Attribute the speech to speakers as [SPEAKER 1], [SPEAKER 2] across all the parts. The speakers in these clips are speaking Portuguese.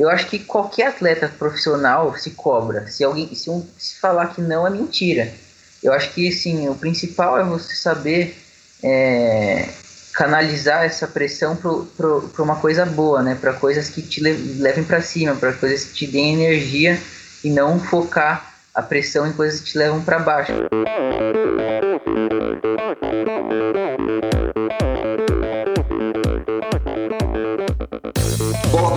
[SPEAKER 1] eu acho que qualquer atleta profissional se cobra. Se alguém se, um, se falar que não é mentira. Eu acho que sim, o principal é você saber é, canalizar essa pressão para uma coisa boa, né? Para coisas que te levem para cima, para coisas que te deem energia e não focar a pressão em coisas que te levam para baixo.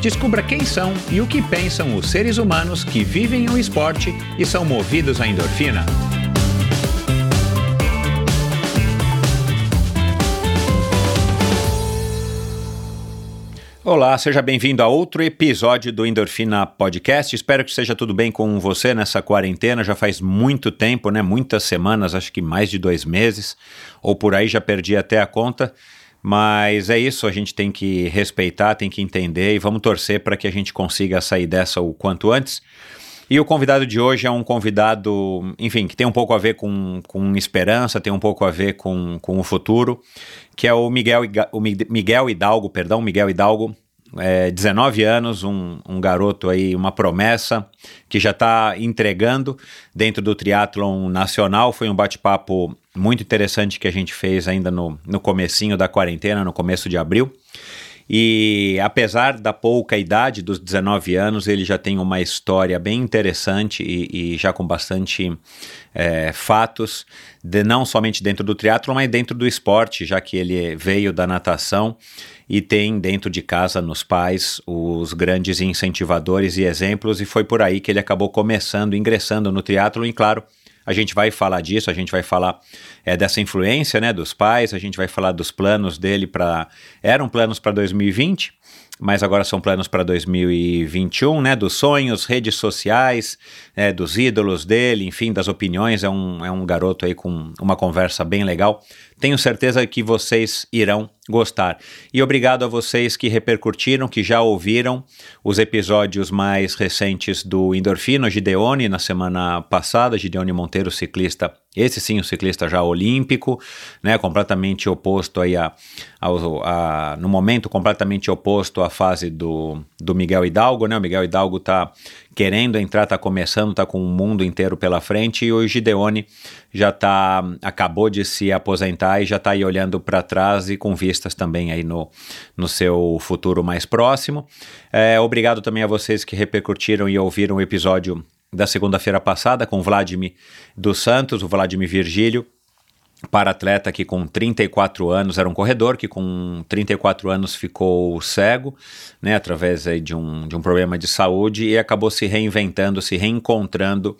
[SPEAKER 2] Descubra quem são e o que pensam os seres humanos que vivem o esporte e são movidos à endorfina. Olá, seja bem-vindo a outro episódio do Endorfina Podcast. Espero que seja tudo bem com você nessa quarentena. Já faz muito tempo, né? Muitas semanas, acho que mais de dois meses, ou por aí já perdi até a conta. Mas é isso, a gente tem que respeitar, tem que entender e vamos torcer para que a gente consiga sair dessa o quanto antes. E o convidado de hoje é um convidado, enfim, que tem um pouco a ver com, com esperança, tem um pouco a ver com, com o futuro, que é o Miguel, o Miguel Hidalgo, perdão, Miguel Hidalgo, é, 19 anos, um, um, garoto aí, uma promessa, que já está entregando dentro do triatlon nacional. Foi um bate-papo muito interessante que a gente fez ainda no, no comecinho da quarentena, no começo de abril. E apesar da pouca idade, dos 19 anos, ele já tem uma história bem interessante e, e já com bastante é, fatos, de, não somente dentro do triatlo, mas dentro do esporte, já que ele veio da natação e tem dentro de casa, nos pais, os grandes incentivadores e exemplos, e foi por aí que ele acabou começando, ingressando no triatlo e, claro, a gente vai falar disso, a gente vai falar é, dessa influência né, dos pais, a gente vai falar dos planos dele para. Eram planos para 2020, mas agora são planos para 2021, né? Dos sonhos, redes sociais, é, dos ídolos dele, enfim, das opiniões. É um, é um garoto aí com uma conversa bem legal. Tenho certeza que vocês irão gostar. E obrigado a vocês que repercutiram, que já ouviram os episódios mais recentes do Endorfino Gideone na semana passada, Gideone Monteiro, ciclista, esse sim, o ciclista já olímpico, né, completamente oposto aí a, a, a, no momento completamente oposto à fase do, do Miguel Hidalgo, né, o Miguel Hidalgo está querendo entrar, está começando, está com o mundo inteiro pela frente e o Gideone já tá, acabou de se aposentar e já está aí olhando para trás e com vistas também aí no, no seu futuro mais próximo. É, obrigado também a vocês que repercutiram e ouviram o episódio da segunda-feira passada com o Vladimir dos Santos, o Vladimir Virgílio, para atleta que com 34 anos era um corredor que com 34 anos ficou cego, né, através aí, de, um, de um problema de saúde e acabou se reinventando, se reencontrando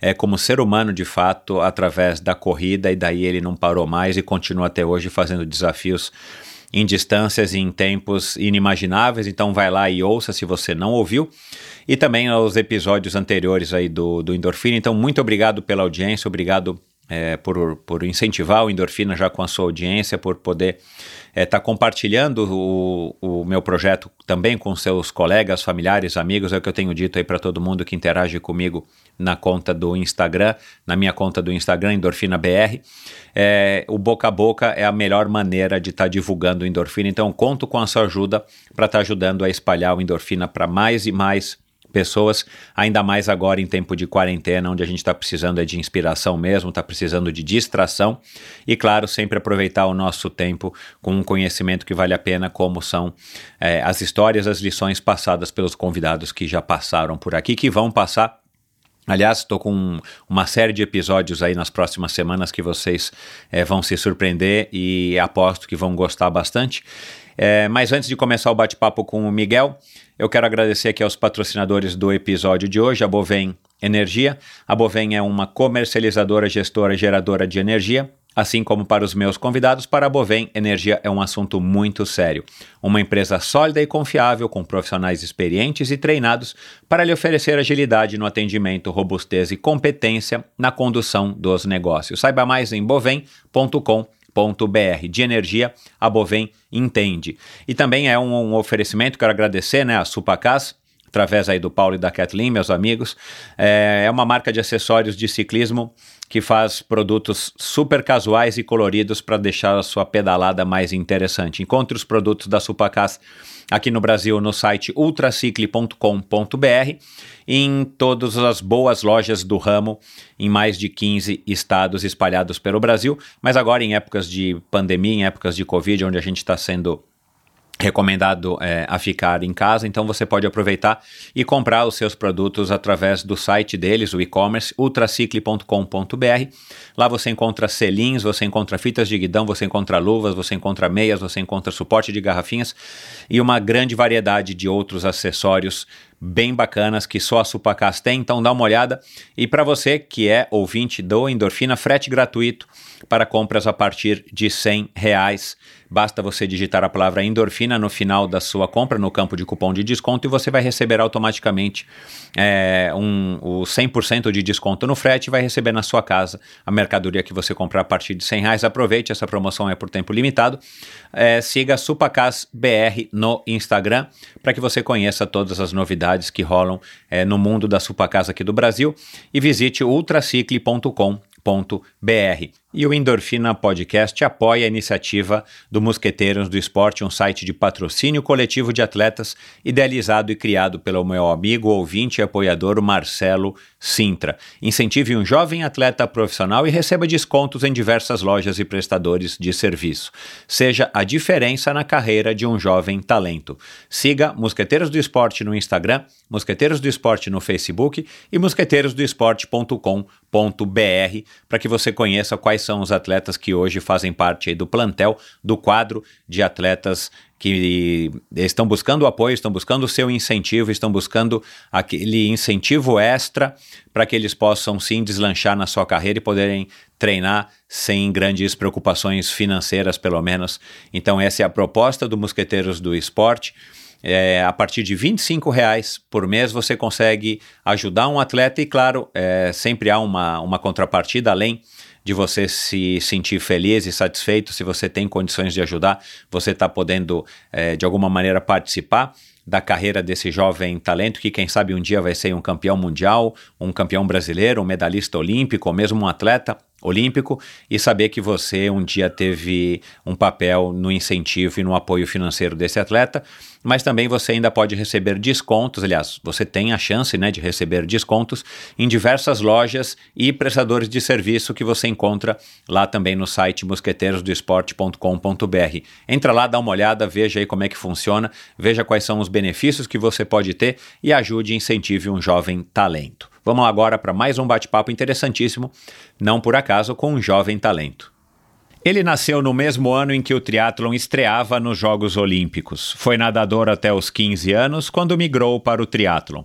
[SPEAKER 2] é, como ser humano de fato através da corrida e daí ele não parou mais e continua até hoje fazendo desafios em distâncias e em tempos inimagináveis, então vai lá e ouça se você não ouviu, e também aos episódios anteriores aí do, do Endorfina, então muito obrigado pela audiência, obrigado é, por, por incentivar o Endorfina já com a sua audiência, por poder estar é, tá compartilhando o, o meu projeto também com seus colegas, familiares, amigos, é o que eu tenho dito aí para todo mundo que interage comigo na conta do Instagram, na minha conta do Instagram, Endorfina BR. É, o boca a boca é a melhor maneira de estar tá divulgando o Endorfina, então conto com a sua ajuda para estar tá ajudando a espalhar o Endorfina para mais e mais pessoas, ainda mais agora em tempo de quarentena, onde a gente está precisando é de inspiração mesmo, está precisando de distração e, claro, sempre aproveitar o nosso tempo com um conhecimento que vale a pena, como são é, as histórias, as lições passadas pelos convidados que já passaram por aqui, que vão passar Aliás, estou com uma série de episódios aí nas próximas semanas que vocês é, vão se surpreender e aposto que vão gostar bastante. É, mas antes de começar o bate-papo com o Miguel, eu quero agradecer aqui aos patrocinadores do episódio de hoje, a Bovem Energia. A Bovem é uma comercializadora, gestora, geradora de energia Assim como para os meus convidados, para a Bovem, energia é um assunto muito sério. Uma empresa sólida e confiável, com profissionais experientes e treinados para lhe oferecer agilidade no atendimento, robustez e competência na condução dos negócios. Saiba mais em bovem.com.br. De energia, a Bovem entende. E também é um, um oferecimento, quero agradecer né, a Supacas, através aí do Paulo e da Kathleen, meus amigos. É, é uma marca de acessórios de ciclismo que faz produtos super casuais e coloridos para deixar a sua pedalada mais interessante. Encontre os produtos da Supacas aqui no Brasil no site ultracicle.com.br em todas as boas lojas do ramo em mais de 15 estados espalhados pelo Brasil, mas agora em épocas de pandemia, em épocas de Covid, onde a gente está sendo recomendado é, a ficar em casa, então você pode aproveitar e comprar os seus produtos através do site deles, o e-commerce, ultracicle.com.br. Lá você encontra selinhos, você encontra fitas de guidão, você encontra luvas, você encontra meias, você encontra suporte de garrafinhas e uma grande variedade de outros acessórios bem bacanas que só a Supacas tem, então dá uma olhada. E para você que é ouvinte do Endorfina, frete gratuito para compras a partir de 100 reais. Basta você digitar a palavra endorfina no final da sua compra, no campo de cupom de desconto, e você vai receber automaticamente é, um, o 100% de desconto no frete e vai receber na sua casa a mercadoria que você comprar a partir de 100 reais. Aproveite, essa promoção é por tempo limitado. É, siga Supacas BR no Instagram para que você conheça todas as novidades que rolam é, no mundo da Supacas aqui do Brasil. E visite ultracicle.com br E o Endorfina Podcast apoia a iniciativa do Mosqueteiros do Esporte, um site de patrocínio coletivo de atletas, idealizado e criado pelo meu amigo, ouvinte e apoiador Marcelo Sintra. Incentive um jovem atleta profissional e receba descontos em diversas lojas e prestadores de serviço. Seja a diferença na carreira de um jovem talento. Siga Mosqueteiros do Esporte no Instagram, Mosqueteiros do Esporte no Facebook e mosqueteirosdoesporte.com.br para que você conheça quais são os atletas que hoje fazem parte do plantel, do quadro de atletas que estão buscando apoio, estão buscando o seu incentivo, estão buscando aquele incentivo extra para que eles possam sim deslanchar na sua carreira e poderem treinar sem grandes preocupações financeiras, pelo menos. Então, essa é a proposta do Mosqueteiros do Esporte. É, a partir de 25 reais por mês você consegue ajudar um atleta e, claro, é, sempre há uma, uma contrapartida além de você se sentir feliz e satisfeito se você tem condições de ajudar, você está podendo é, de alguma maneira participar da carreira desse jovem talento que quem sabe um dia vai ser um campeão mundial, um campeão brasileiro, um medalhista olímpico ou mesmo um atleta olímpico e saber que você um dia teve um papel no incentivo e no apoio financeiro desse atleta, mas também você ainda pode receber descontos, aliás, você tem a chance né, de receber descontos em diversas lojas e prestadores de serviço que você encontra lá também no site mosqueteirosdoesporte.com.br. Entra lá, dá uma olhada, veja aí como é que funciona, veja quais são os benefícios que você pode ter e ajude e incentive um jovem talento. Vamos agora para mais um bate-papo interessantíssimo, não por acaso, com um jovem talento. Ele nasceu no mesmo ano em que o triatlon estreava nos Jogos Olímpicos. Foi nadador até os 15 anos, quando migrou para o triatlon.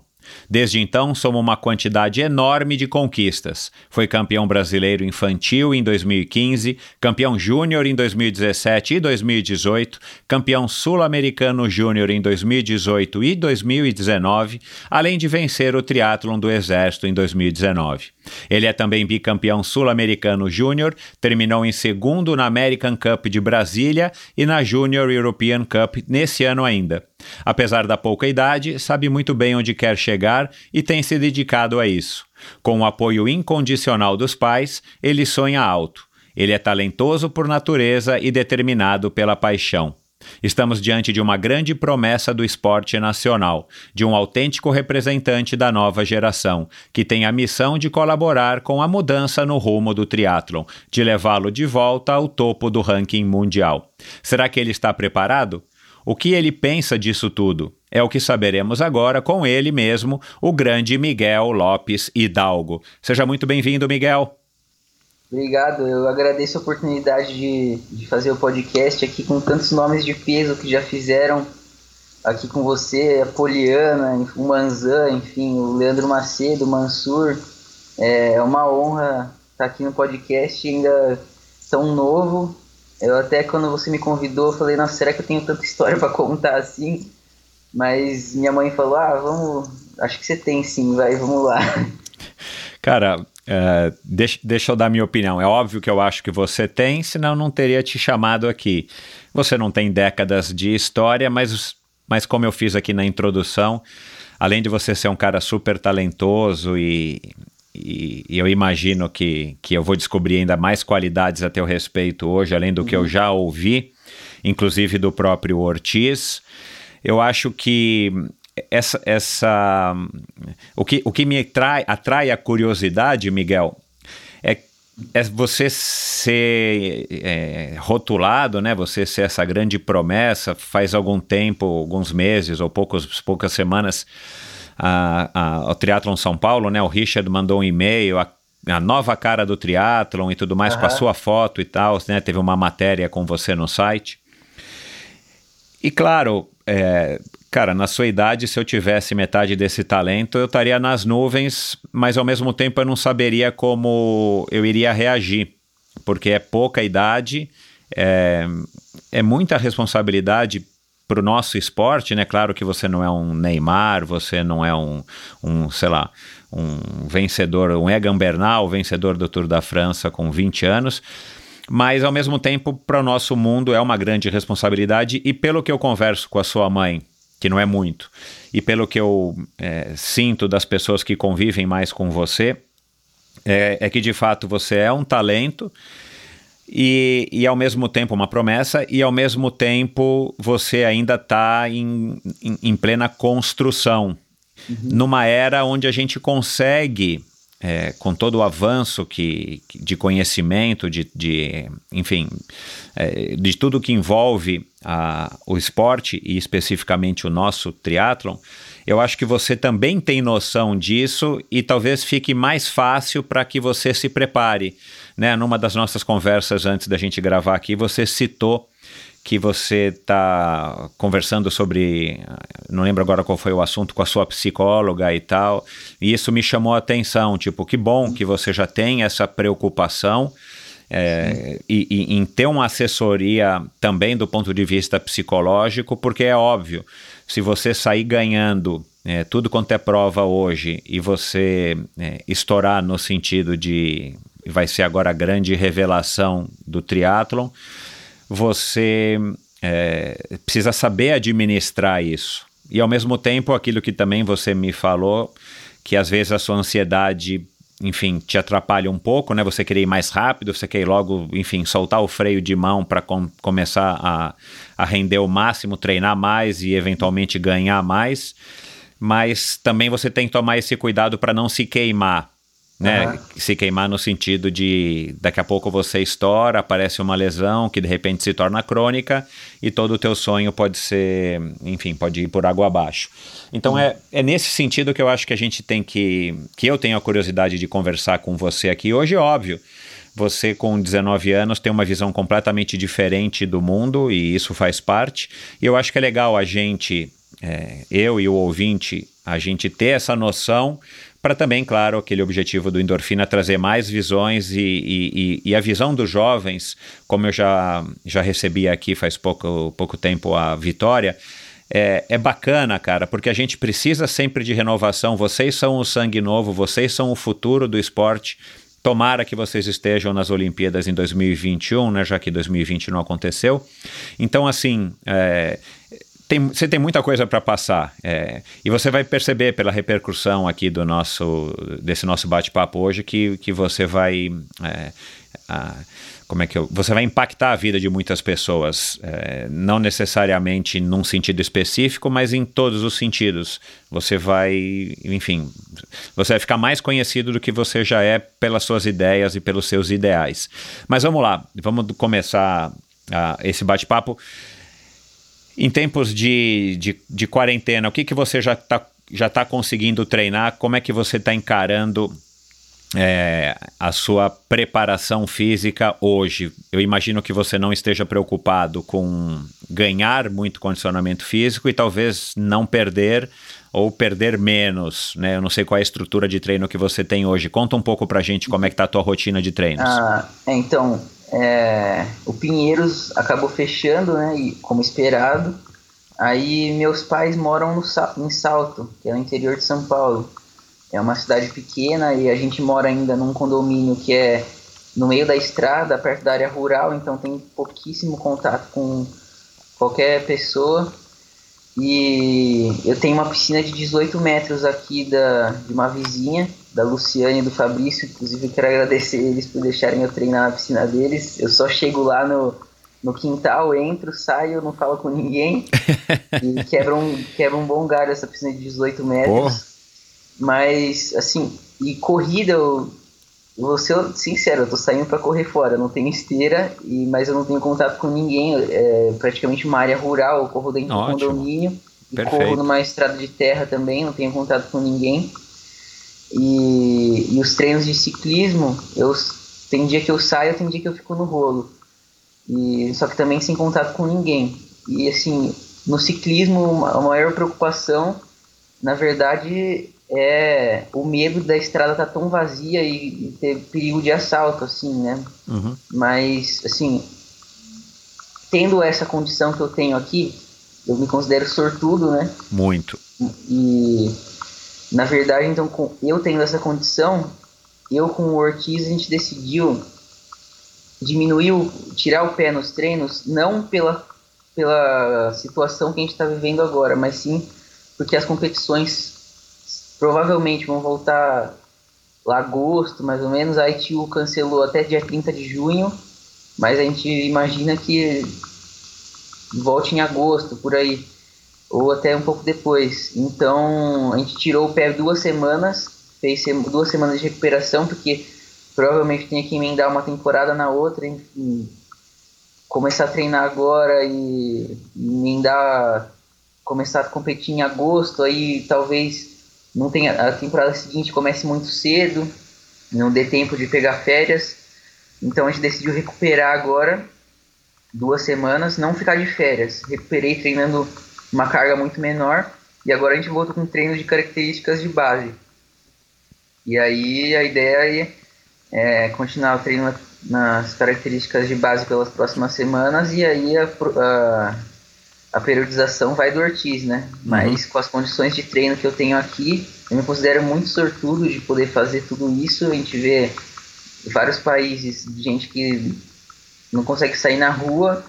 [SPEAKER 2] Desde então, soma uma quantidade enorme de conquistas. Foi campeão brasileiro infantil em 2015, campeão júnior em 2017 e 2018, campeão sul-americano júnior em 2018 e 2019, além de vencer o triatlon do Exército em 2019. Ele é também bicampeão sul-americano júnior, terminou em segundo na American Cup de Brasília e na Junior European Cup nesse ano ainda. Apesar da pouca idade, sabe muito bem onde quer chegar e tem se dedicado a isso. Com o apoio incondicional dos pais, ele sonha alto. Ele é talentoso por natureza e determinado pela paixão. Estamos diante de uma grande promessa do esporte nacional, de um autêntico representante da nova geração, que tem a missão de colaborar com a mudança no rumo do triatlon, de levá-lo de volta ao topo do ranking mundial. Será que ele está preparado? O que ele pensa disso tudo? É o que saberemos agora com ele mesmo, o grande Miguel Lopes Hidalgo. Seja muito bem-vindo, Miguel.
[SPEAKER 1] Obrigado, eu agradeço a oportunidade de, de fazer o podcast aqui com tantos nomes de peso que já fizeram aqui com você, a Poliana, o Manzan, enfim, o Leandro Macedo, o Mansur. É uma honra estar aqui no podcast ainda tão novo. Eu até quando você me convidou, falei, nossa, será que eu tenho tanta história para contar assim? Mas minha mãe falou, ah, vamos, acho que você tem sim, vai, vamos lá.
[SPEAKER 2] Cara, uh, deixa, deixa eu dar minha opinião. É óbvio que eu acho que você tem, senão não teria te chamado aqui. Você não tem décadas de história, mas, mas como eu fiz aqui na introdução, além de você ser um cara super talentoso e, e, e, eu imagino que, que eu vou descobrir ainda mais qualidades a teu respeito hoje, além do uhum. que eu uhum. já ouvi, inclusive do próprio Ortiz. Eu acho que essa, essa o, que, o que me atrai, atrai a curiosidade, Miguel, é, é você ser é, rotulado, né? Você ser essa grande promessa. Faz algum tempo, alguns meses ou poucos, poucas semanas, a, a, ao Triathlon São Paulo, né? O Richard mandou um e-mail, a, a nova cara do triatlon e tudo mais, uhum. com a sua foto e tal, né? Teve uma matéria com você no site. E claro, é, cara, na sua idade, se eu tivesse metade desse talento, eu estaria nas nuvens, mas ao mesmo tempo eu não saberia como eu iria reagir, porque é pouca idade, é, é muita responsabilidade para o nosso esporte, né? Claro que você não é um Neymar, você não é um, um sei lá, um vencedor, um Egan Bernal, vencedor do Tour da França com 20 anos, mas ao mesmo tempo, para o nosso mundo é uma grande responsabilidade. E pelo que eu converso com a sua mãe, que não é muito, e pelo que eu é, sinto das pessoas que convivem mais com você, é, é, que de fato você é um talento. E, e ao mesmo tempo uma promessa, e ao mesmo tempo você ainda está em, em, em plena construção, uhum. numa era onde a gente consegue é, com todo o avanço que, de conhecimento, de, de enfim, é, de tudo que envolve a, o esporte e especificamente o nosso triatlon, eu acho que você também tem noção disso e talvez fique mais fácil para que você se prepare. Né? Numa das nossas conversas antes da gente gravar aqui, você citou que você está conversando sobre, não lembro agora qual foi o assunto, com a sua psicóloga e tal, e isso me chamou a atenção, tipo, que bom que você já tem essa preocupação é, e, e, em ter uma assessoria também do ponto de vista psicológico, porque é óbvio, se você sair ganhando é, tudo quanto é prova hoje e você é, estourar no sentido de vai ser agora a grande revelação do triatlon, você é, precisa saber administrar isso. E ao mesmo tempo, aquilo que também você me falou, que às vezes a sua ansiedade, enfim, te atrapalha um pouco, né? Você querer ir mais rápido, você quer ir logo, enfim, soltar o freio de mão para com, começar a, a render o máximo, treinar mais e eventualmente ganhar mais. Mas também você tem que tomar esse cuidado para não se queimar né? Uhum. Se queimar no sentido de daqui a pouco você estoura, aparece uma lesão que de repente se torna crônica e todo o teu sonho pode ser, enfim, pode ir por água abaixo. Então uhum. é, é nesse sentido que eu acho que a gente tem que, que eu tenho a curiosidade de conversar com você aqui hoje, óbvio. Você com 19 anos tem uma visão completamente diferente do mundo e isso faz parte. E eu acho que é legal a gente, é, eu e o ouvinte, a gente ter essa noção para também, claro, aquele objetivo do Endorfina trazer mais visões e, e, e, a visão dos jovens, como eu já, já recebi aqui faz pouco, pouco tempo a Vitória, é, é bacana, cara, porque a gente precisa sempre de renovação. Vocês são o sangue novo, vocês são o futuro do esporte. Tomara que vocês estejam nas Olimpíadas em 2021, né, já que 2020 não aconteceu. Então, assim, é, tem, você tem muita coisa para passar é, e você vai perceber pela repercussão aqui do nosso desse nosso bate-papo hoje que, que você vai é, a, como é que eu, você vai impactar a vida de muitas pessoas é, não necessariamente num sentido específico mas em todos os sentidos. Você vai enfim você vai ficar mais conhecido do que você já é pelas suas ideias e pelos seus ideais. Mas vamos lá vamos começar a, esse bate-papo em tempos de, de, de quarentena, o que, que você já está já tá conseguindo treinar? Como é que você está encarando é, a sua preparação física hoje? Eu imagino que você não esteja preocupado com ganhar muito condicionamento físico e talvez não perder ou perder menos, né? Eu não sei qual é a estrutura de treino que você tem hoje. Conta um pouco pra gente como é que tá a tua rotina de treinos.
[SPEAKER 1] Ah, então, é, o Pinheiros acabou fechando, né, e, como esperado. Aí meus pais moram no, em Salto, que é no interior de São Paulo. É uma cidade pequena e a gente mora ainda num condomínio que é no meio da estrada, perto da área rural, então tem pouquíssimo contato com qualquer pessoa. E eu tenho uma piscina de 18 metros aqui da, de uma vizinha, da Luciane e do Fabrício. Inclusive, eu quero agradecer eles por deixarem eu treinar na piscina deles. Eu só chego lá no, no quintal, entro, saio, não falo com ninguém. e quebra um, quebra um bom galho essa piscina de 18 metros. Mas, assim, e corrida, eu vou ser sincero, eu tô saindo para correr fora, não tenho esteira, e, mas eu não tenho contato com ninguém, é praticamente uma área rural, eu corro dentro Ótimo. do condomínio, e Perfeito. corro numa estrada de terra também, não tenho contato com ninguém. E, e os treinos de ciclismo, eu tem dia que eu saio, tem dia que eu fico no rolo. E, só que também sem contato com ninguém. E assim, no ciclismo, a maior preocupação, na verdade, é o medo da estrada estar tá tão vazia e, e, ter perigo de assalto, assim, né? Uhum. Mas, assim, tendo essa condição que eu tenho aqui, eu me considero sortudo, né?
[SPEAKER 2] Muito.
[SPEAKER 1] E, na verdade, então, com, eu tendo essa condição, eu com o Ortiz, a gente decidiu diminuir, o, tirar o pé nos treinos, não pela, pela situação que a gente está vivendo agora, mas sim porque as competições provavelmente vão voltar lá agosto, mais ou menos. A ITU cancelou até dia 30 de junho, mas a gente imagina que volte em agosto, por aí, ou até um pouco depois. Então a gente tirou o pé duas semanas, fez duas semanas de recuperação, porque provavelmente tinha que emendar uma temporada na outra, enfim. Começar a treinar agora e emendar, começar a competir em agosto, aí talvez não tem a temporada seguinte comece muito cedo, não dê tempo de pegar férias. Então a gente decidiu recuperar agora duas semanas, não ficar de férias. Recuperei treinando uma carga muito menor e agora a gente volta com treino de características de base. E aí a ideia é, é continuar o treino nas características de base pelas próximas semanas e aí a, a a periodização vai do Ortiz, né? Mas uhum. com as condições de treino que eu tenho aqui, eu me considero muito sortudo de poder fazer tudo isso. A gente vê vários países de gente que não consegue sair na rua,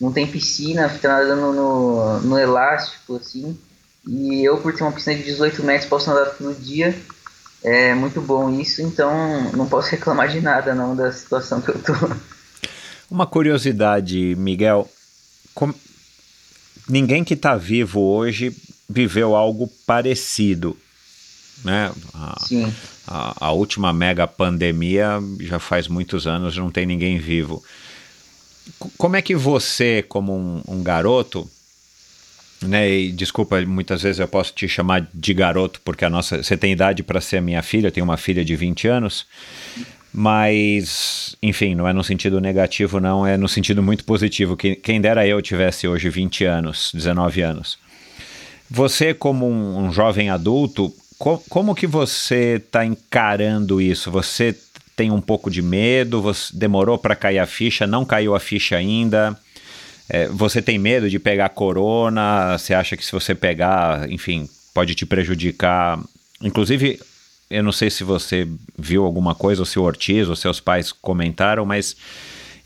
[SPEAKER 1] não tem piscina, fica nadando no, no elástico, assim. E eu, por ter uma piscina de 18 metros, posso nadar todo dia. É muito bom isso, então não posso reclamar de nada não da situação que eu tô.
[SPEAKER 2] Uma curiosidade, Miguel, ninguém que está vivo hoje viveu algo parecido. Né? A,
[SPEAKER 1] Sim.
[SPEAKER 2] A, a, última mega pandemia já faz muitos anos, não tem ninguém vivo. Como é que você, como um, um garoto, né, e desculpa, muitas vezes eu posso te chamar de garoto, porque a nossa, você tem idade para ser minha filha, eu tenho uma filha de 20 anos, mas, enfim, não é no sentido negativo, não, é no sentido muito positivo. Que, quem dera eu tivesse hoje 20 anos, 19 anos. Você, como um, um jovem adulto, co como que você está encarando isso? Você tem um pouco de medo? Você demorou para cair a ficha? Não caiu a ficha ainda? É, você tem medo de pegar corona? Você acha que se você pegar, enfim, pode te prejudicar? Inclusive, eu não sei se você viu alguma coisa, ou se o Ortiz ou seus pais comentaram, mas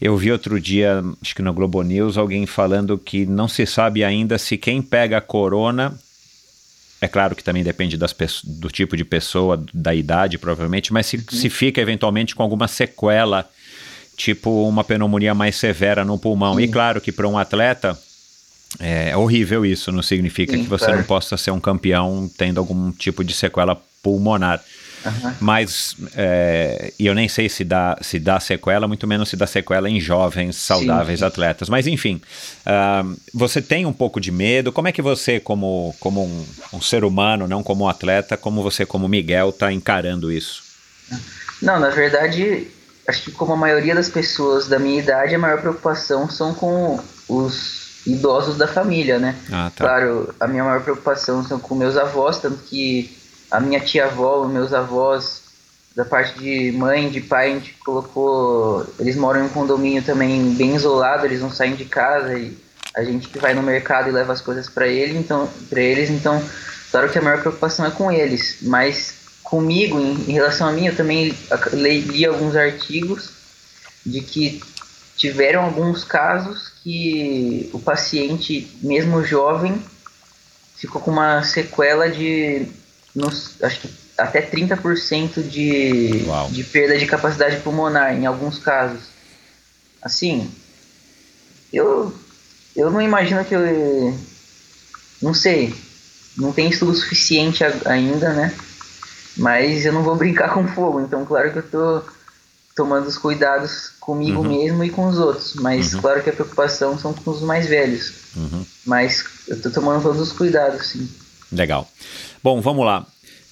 [SPEAKER 2] eu vi outro dia, acho que no Globo News, alguém falando que não se sabe ainda se quem pega corona. É claro que também depende das, do tipo de pessoa, da idade, provavelmente, mas se, uhum. se fica eventualmente com alguma sequela, tipo uma pneumonia mais severa no pulmão. Uhum. E claro que para um atleta é horrível isso, não significa Sim, que você não possa ser um campeão tendo algum tipo de sequela pulmonar. Uhum. Mas, é, e eu nem sei se dá, se dá sequela, muito menos se dá sequela em jovens, saudáveis sim, sim. atletas. Mas, enfim, uh, você tem um pouco de medo. Como é que você, como, como um, um ser humano, não como um atleta, como você, como Miguel, está encarando isso?
[SPEAKER 1] Não, na verdade, acho que como a maioria das pessoas da minha idade, a maior preocupação são com os idosos da família, né? Ah, tá. Claro, a minha maior preocupação são com meus avós, tanto que a minha tia-avó, meus avós, da parte de mãe, de pai, a gente colocou. Eles moram em um condomínio também bem isolado, eles não saem de casa e a gente que vai no mercado e leva as coisas para ele, então, para eles, então, claro que a maior preocupação é com eles, mas comigo, em, em relação a mim, eu também li alguns artigos de que tiveram alguns casos que o paciente, mesmo jovem, ficou com uma sequela de, nos, acho que até 30% de, de perda de capacidade pulmonar em alguns casos. Assim, eu, eu não imagino que eu. Não sei. Não tem estudo suficiente ainda, né? Mas eu não vou brincar com fogo, então claro que eu tô tomando os cuidados comigo uhum. mesmo e com os outros. Mas uhum. claro que a preocupação são com os mais velhos. Uhum. Mas eu tô tomando todos os cuidados, sim.
[SPEAKER 2] Legal. Bom, vamos lá.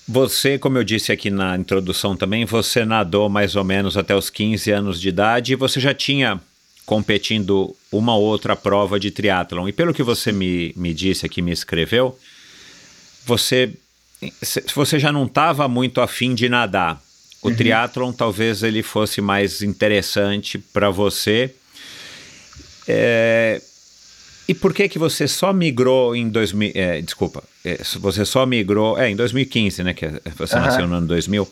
[SPEAKER 2] Você, como eu disse aqui na introdução também, você nadou mais ou menos até os 15 anos de idade e você já tinha competindo uma outra prova de triatlon. E pelo que você me, me disse aqui, me escreveu, você, você já não estava muito afim de nadar. O uhum. triatlon talvez ele fosse mais interessante para você. É, e por que que você só migrou em 2000, é, desculpa, você só migrou, é, em 2015, né, que você uhum. nasceu no ano 2000.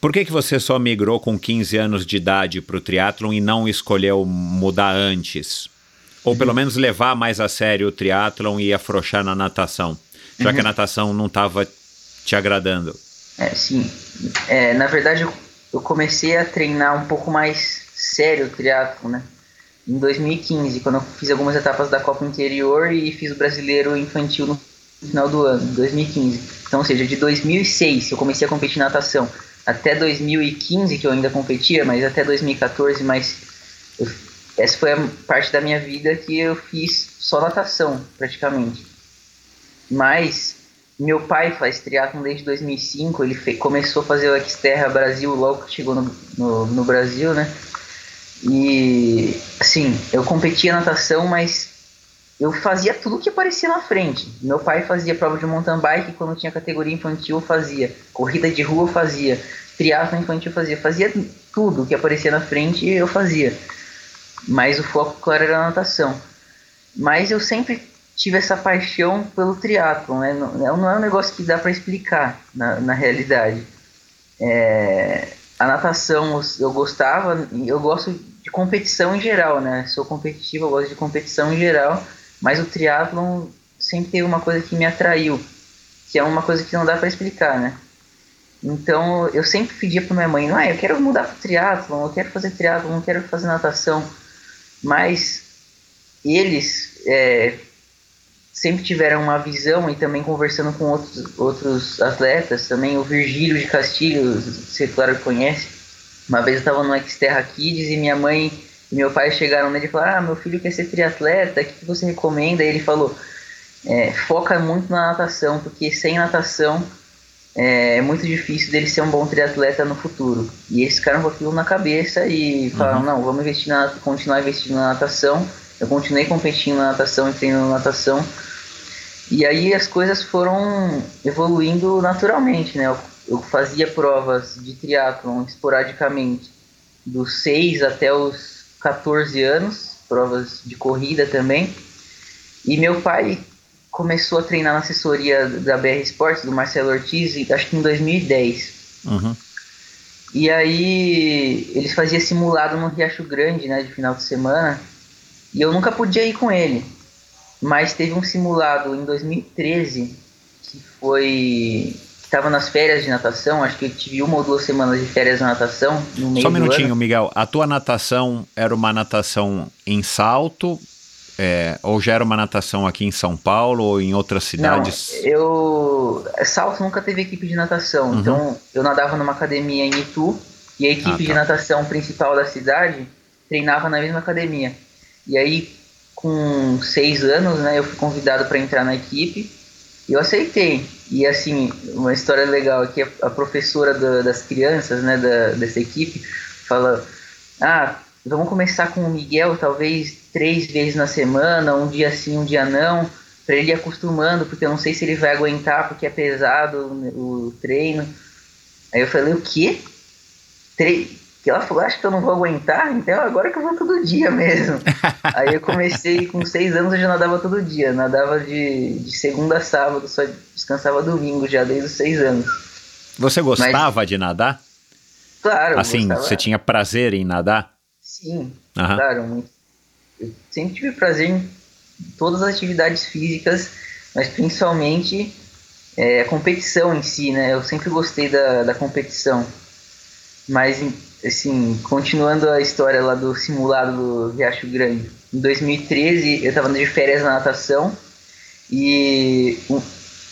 [SPEAKER 2] Por que que você só migrou com 15 anos de idade para o triatlon e não escolheu mudar antes? Ou uhum. pelo menos levar mais a sério o triatlon e afrouxar na natação, já uhum. que a uhum. natação não estava te agradando?
[SPEAKER 1] É, sim. É, na verdade, eu, eu comecei a treinar um pouco mais sério o triatlon, né? em 2015, quando eu fiz algumas etapas da Copa Interior e fiz o brasileiro infantil no final do ano, 2015. Então, ou seja, de 2006 eu comecei a competir na natação até 2015 que eu ainda competia, mas até 2014, mas eu, essa foi a parte da minha vida que eu fiz só natação, praticamente. Mas meu pai faz triatlon desde 2005, ele começou a fazer o Xterra Brasil logo que chegou no, no, no Brasil, né? E, assim, eu competia natação, mas eu fazia tudo que aparecia na frente. Meu pai fazia prova de mountain bike quando tinha categoria infantil, eu fazia. Corrida de rua eu fazia. Triatlo infantil eu fazia. Fazia tudo que aparecia na frente eu fazia. Mas o foco, claro, era a natação. Mas eu sempre tive essa paixão pelo triatlo, né? Não, não é um negócio que dá para explicar na, na realidade. É, a natação eu gostava, eu gosto de competição em geral, né? Sou competitivo, eu gosto de competição em geral, mas o triatlon sempre teve uma coisa que me atraiu, que é uma coisa que não dá para explicar, né? Então eu sempre pedia para minha mãe, ah, eu quero mudar para triatlon, eu quero fazer triatlon, não quero fazer natação, mas eles é, sempre tiveram uma visão e também conversando com outros, outros atletas, também o Virgílio de Castilho, você claro conhece. Uma vez eu estava no Xterra Kids e minha mãe meu pai chegaram nele e falaram: Ah, meu filho quer ser triatleta, o que você recomenda? E ele falou: é, Foca muito na natação, porque sem natação é, é, muito difícil dele ser um bom triatleta no futuro. E eles ficaram com aquilo na cabeça e falaram: uhum. Não, vamos investir na, continuar investindo na natação. Eu continuei competindo na natação e treinando na natação e aí as coisas foram evoluindo naturalmente, né? Eu, eu fazia provas de triatlon esporadicamente dos 6 até os 14 anos, provas de corrida também. E meu pai começou a treinar na assessoria da BR Sports, do Marcelo Ortiz, acho que em 2010. Uhum. E aí eles faziam simulado no Riacho Grande, né, de final de semana. E eu nunca podia ir com ele. Mas teve um simulado em 2013 que foi. Estava nas férias de natação, acho que eu tive uma ou duas semanas de férias de natação no meio
[SPEAKER 2] Só um minutinho, Miguel. A tua natação era uma natação em salto? É, ou já era uma natação aqui em São Paulo ou em outras cidades?
[SPEAKER 1] Não, eu. Salto nunca teve equipe de natação. Uhum. Então eu nadava numa academia em Itu e a equipe ah, tá. de natação principal da cidade treinava na mesma academia. E aí com seis anos, né, eu fui convidado para entrar na equipe e eu aceitei. E assim, uma história legal aqui, a professora da, das crianças, né, da, dessa equipe, fala: Ah, vamos começar com o Miguel, talvez três vezes na semana, um dia sim, um dia não, para ele ir acostumando, porque eu não sei se ele vai aguentar, porque é pesado o treino. Aí eu falei: O quê? três. Que ela falou, acho que eu não vou aguentar, então agora que eu vou todo dia mesmo. Aí eu comecei, com seis anos eu já nadava todo dia. Nadava de, de segunda a sábado, só descansava domingo já, desde os seis anos.
[SPEAKER 2] Você gostava Mas, de nadar?
[SPEAKER 1] Claro.
[SPEAKER 2] Assim,
[SPEAKER 1] gostava.
[SPEAKER 2] você tinha prazer em nadar?
[SPEAKER 1] Sim,
[SPEAKER 2] Uhum.
[SPEAKER 1] claro. muito. Eu sempre tive prazer em todas as atividades físicas, mas principalmente é, a competição em si, né? Eu sempre gostei da, da competição. Mas, assim, continuando a história lá do simulado do Riacho Grande. Em 2013, eu estava de férias na natação e,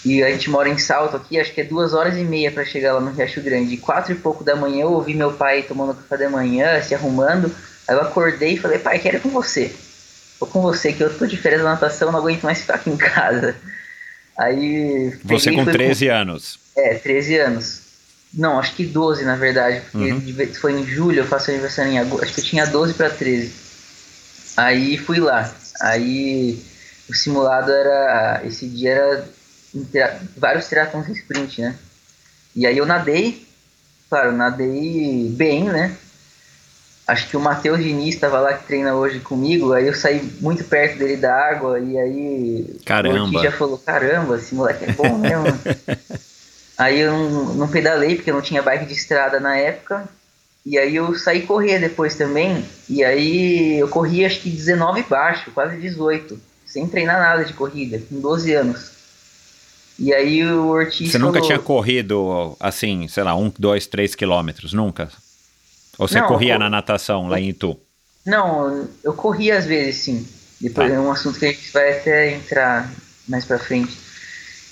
[SPEAKER 1] e a gente mora em Salto aqui, acho que é duas horas e meia para chegar lá no Riacho Grande. E quatro e pouco da manhã eu ouvi meu pai tomando café da manhã, se arrumando. Aí eu acordei e falei, pai, quero ir com você. Tô com você, que eu tô de férias na natação, não aguento mais ficar aqui em casa. Aí.
[SPEAKER 2] Você com 13 com... anos.
[SPEAKER 1] É, 13 anos. Não, acho que 12 na verdade, porque uhum. foi em julho, eu faço aniversário em agosto. Acho que eu tinha 12 para 13. Aí fui lá. Aí o simulado era. Esse dia era vários triatlons sprint, né? E aí eu nadei, claro, nadei bem, né? Acho que o Matheus Diniz estava lá que treina hoje comigo, aí eu saí muito perto dele da água, e aí
[SPEAKER 2] caramba.
[SPEAKER 1] o já falou, caramba, esse moleque é bom mesmo. aí eu não, não, pedalei, porque eu não tinha bike de estrada na época, e aí eu saí correr depois também, e aí eu corri acho que 19 baixo, quase 18, sem treinar nada de corrida, com 12 anos. E aí o Ortiz
[SPEAKER 2] Você nunca
[SPEAKER 1] falou,
[SPEAKER 2] tinha corrido, assim, sei lá, um, dois, três quilômetros, nunca? Ou você não, corria eu, na natação lá em Itu?
[SPEAKER 1] Não, eu corria às vezes, sim. Depois tá. é um assunto que a gente vai até entrar mais pra frente.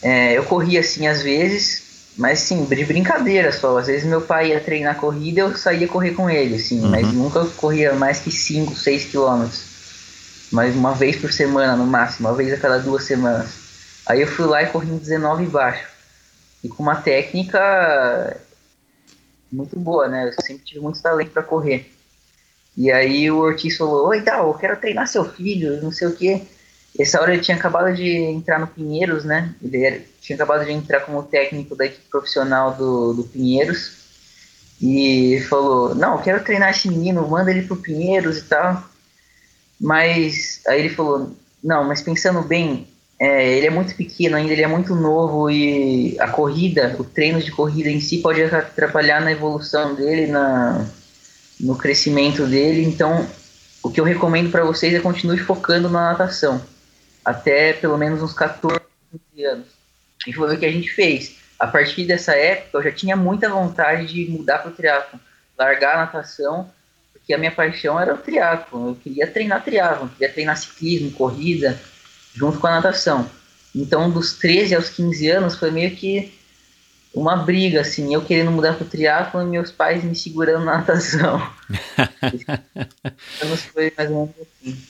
[SPEAKER 1] É, eu corria assim às vezes, mas sim, de brincadeira só. Às vezes meu pai ia treinar corrida eu saía correr com ele, assim, uhum. mas nunca corria mais que 5, 6 quilômetros. Mas uma vez por semana no máximo, uma vez a cada duas semanas. Aí eu fui lá e corri em 19 baixo. E com uma técnica muito boa, né? Eu sempre tive muito talento para correr. E aí o Ortiz falou: Oi, Dal, eu quero treinar seu filho, não sei o quê. Essa hora ele tinha acabado de entrar no Pinheiros, né? Ele era, tinha acabado de entrar como técnico da equipe profissional do, do Pinheiros. E falou: Não, quero treinar esse menino, manda ele pro Pinheiros e tal. Mas aí ele falou: Não, mas pensando bem, é, ele é muito pequeno ainda, ele é muito novo e a corrida, o treino de corrida em si pode atrapalhar na evolução dele, na, no crescimento dele. Então, o que eu recomendo para vocês é continue focando na natação, até pelo menos uns 14 anos. E foi o que a gente fez. A partir dessa época, eu já tinha muita vontade de mudar para o triatlo, largar a natação, porque a minha paixão era o triatlo. Eu queria treinar triatlo, queria treinar ciclismo, corrida junto com a natação. Então, dos 13 aos 15 anos, foi meio que uma briga, assim, eu querendo mudar pro triatlo e meus pais me segurando na natação. foi mais ou menos assim.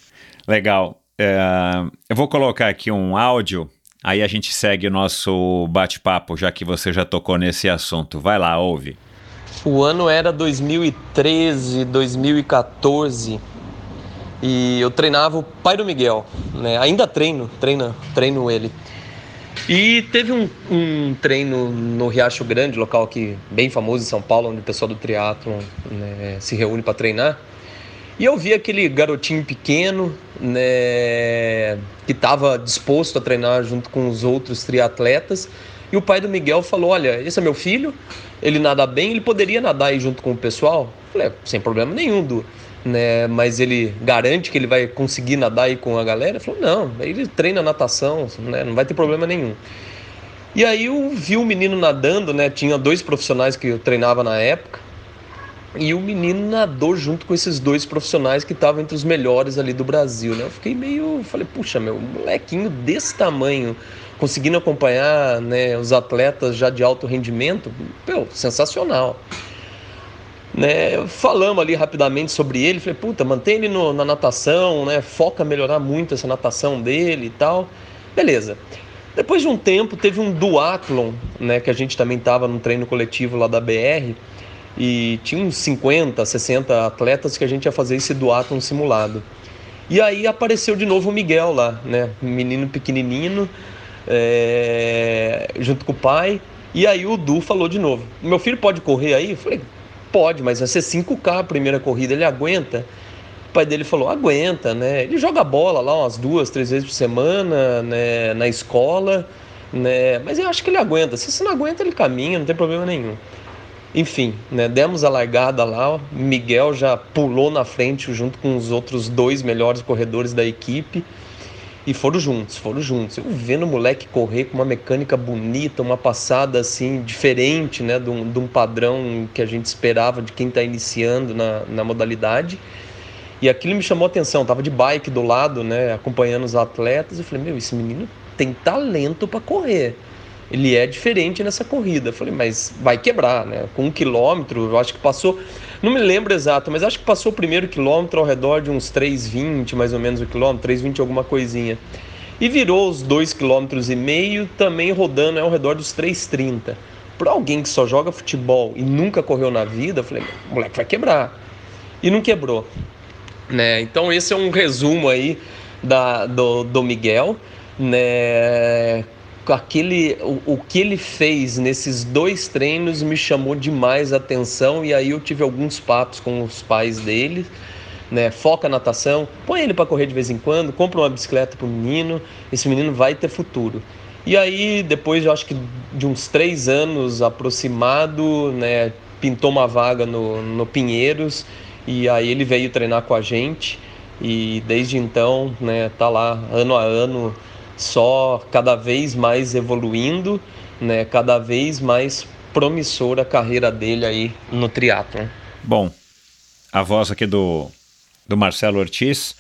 [SPEAKER 2] Legal. É, eu vou colocar aqui um áudio, aí a gente segue o nosso bate-papo, já que você já tocou nesse assunto. Vai lá, ouve.
[SPEAKER 3] O ano era 2013, 2014 e eu treinava o pai do Miguel, né? Ainda treino, treino, treino ele. E teve um, um, treino no Riacho Grande, local aqui bem famoso em São Paulo, onde o pessoal do triatlo né, se reúne para treinar. E eu vi aquele garotinho pequeno, né, que estava disposto a treinar junto com os outros triatletas. E o pai do Miguel falou: Olha, esse é meu filho, ele nada bem, ele poderia nadar aí junto com o pessoal? Eu falei: é, Sem problema nenhum, Du né? Mas ele garante que ele vai conseguir nadar aí com a galera? Ele falou, não, ele treina natação, né? Não vai ter problema nenhum. E aí eu vi o menino nadando, né? Tinha dois profissionais que eu treinava na época. E o menino nadou junto com esses dois profissionais que estavam entre os melhores ali do Brasil, né? Eu fiquei meio, falei, puxa, meu, molequinho desse tamanho, conseguindo acompanhar, né, os atletas já de alto rendimento, pô, sensacional. Né, falamos ali rapidamente sobre ele, falei, puta, mantém ele no, na natação, né, foca melhorar muito essa natação dele e tal. Beleza. Depois de um tempo, teve um duatlon, né, que a gente também estava num treino coletivo lá da BR, e tinha uns 50, 60 atletas que a gente ia fazer esse duatlon simulado. E aí apareceu de novo o Miguel lá, né, menino pequenininho, é, junto com o pai, e aí o Du falou de novo, meu filho pode correr aí? Eu falei, pode, mas vai ser 5K a primeira corrida, ele aguenta? O pai dele falou, aguenta, né? Ele joga bola lá umas duas, três vezes por semana, né? Na escola, né? Mas eu acho que ele aguenta. Se você não aguenta, ele caminha, não tem problema nenhum. Enfim, né, demos a largada lá, Miguel já pulou na frente junto com os outros dois melhores corredores da equipe e foram juntos, foram juntos. Eu vendo o moleque correr com uma mecânica bonita, uma passada assim diferente, né, de um, de um padrão que a gente esperava de quem está iniciando na, na modalidade. E aquilo me chamou a atenção, tava de bike do lado, né, acompanhando os atletas. Eu falei, meu, esse menino tem talento para correr ele é diferente nessa corrida. Eu falei, mas vai quebrar, né? Com um quilômetro, eu acho que passou, não me lembro exato, mas acho que passou o primeiro quilômetro ao redor de uns 3,20 mais ou menos o quilômetro, 3,20 alguma coisinha. E virou os 2,5 km também rodando ao redor dos 3,30. Para alguém que só joga futebol e nunca correu na vida, eu falei, moleque vai quebrar. E não quebrou. Né? Então esse é um resumo aí da, do, do Miguel, né? Aquele o, o, que ele fez nesses dois treinos me chamou demais a atenção e aí eu tive alguns papos com os pais dele né foca na natação põe ele para correr de vez em quando compra uma bicicleta para o menino esse menino vai ter futuro. E aí depois eu acho que de uns três anos aproximado né pintou uma vaga no, no Pinheiros e aí ele veio treinar com a gente e desde então né tá lá ano a ano só cada vez mais evoluindo, né? Cada vez mais promissora a carreira dele aí no triatlo.
[SPEAKER 2] Bom, a voz aqui do, do Marcelo Ortiz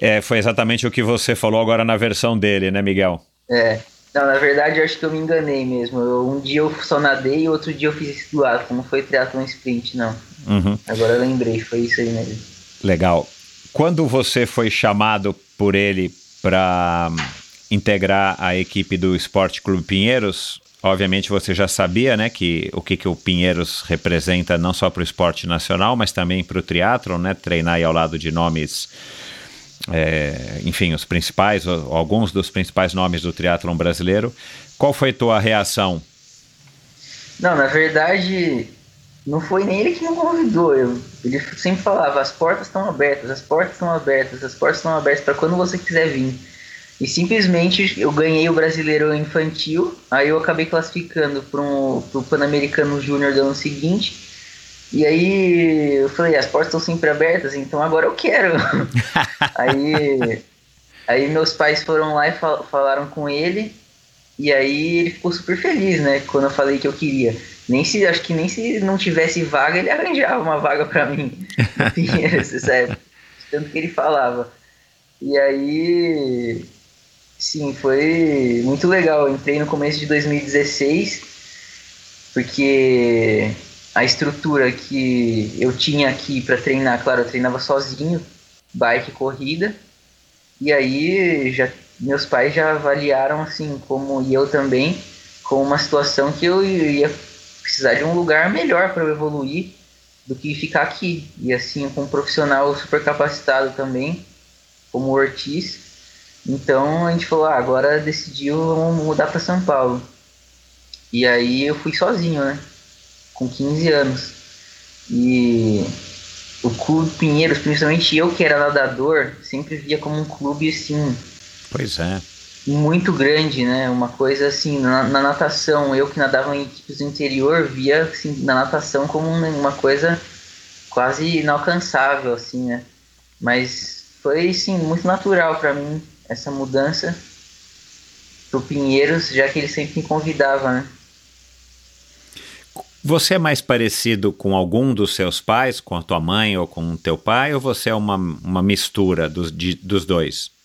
[SPEAKER 2] é, foi exatamente o que você falou agora na versão dele, né, Miguel?
[SPEAKER 1] É. Não, na verdade, eu acho que eu me enganei mesmo. Eu, um dia eu só nadei e outro dia eu fiz lado. Não foi triatlon sprint, não. Uhum. Agora eu lembrei, foi isso aí mesmo.
[SPEAKER 2] Legal. Quando você foi chamado por ele para integrar a equipe do Esporte Clube Pinheiros. Obviamente você já sabia, né, que o que, que o Pinheiros representa não só para o esporte nacional, mas também para o triatlon, né, treinar ao lado de nomes, é, enfim, os principais, alguns dos principais nomes do triatlon brasileiro. Qual foi a tua reação?
[SPEAKER 1] Não, na verdade, não foi nem ele que me convidou. Eu, ele sempre falava: as portas estão abertas, as portas estão abertas, as portas estão abertas para quando você quiser vir. E simplesmente eu ganhei o brasileiro infantil, aí eu acabei classificando para um, o Pan-Americano Júnior do ano seguinte. E aí eu falei: as portas estão sempre abertas, então agora eu quero. aí, aí meus pais foram lá e fal falaram com ele, e aí ele ficou super feliz, né, quando eu falei que eu queria. Nem se, acho que nem se não tivesse vaga, ele arranjava uma vaga para mim. Tanto que ele falava. E aí, sim, foi muito legal. Eu entrei no começo de 2016, porque a estrutura que eu tinha aqui para treinar, claro, eu treinava sozinho, bike corrida. E aí, já, meus pais já avaliaram, assim, como e eu também, com uma situação que eu ia precisar de um lugar melhor para evoluir do que ficar aqui. E assim, com um profissional super capacitado também, como o Ortiz. Então a gente falou, ah, agora decidiu mudar para São Paulo. E aí eu fui sozinho, né? Com 15 anos. E o Clube Pinheiros, principalmente eu que era nadador, sempre via como um clube assim.
[SPEAKER 2] Pois é
[SPEAKER 1] muito grande, né? Uma coisa assim, na, na, natação, eu que nadava em equipes do interior, via assim, na natação como uma coisa quase inalcançável, assim, né? Mas foi, sim, muito natural para mim essa mudança pro Pinheiros, já que ele sempre me convidava, né?
[SPEAKER 2] Você é mais parecido com algum dos seus pais, com a tua mãe ou com o teu pai, ou você é uma, uma mistura dos, de, dos dois?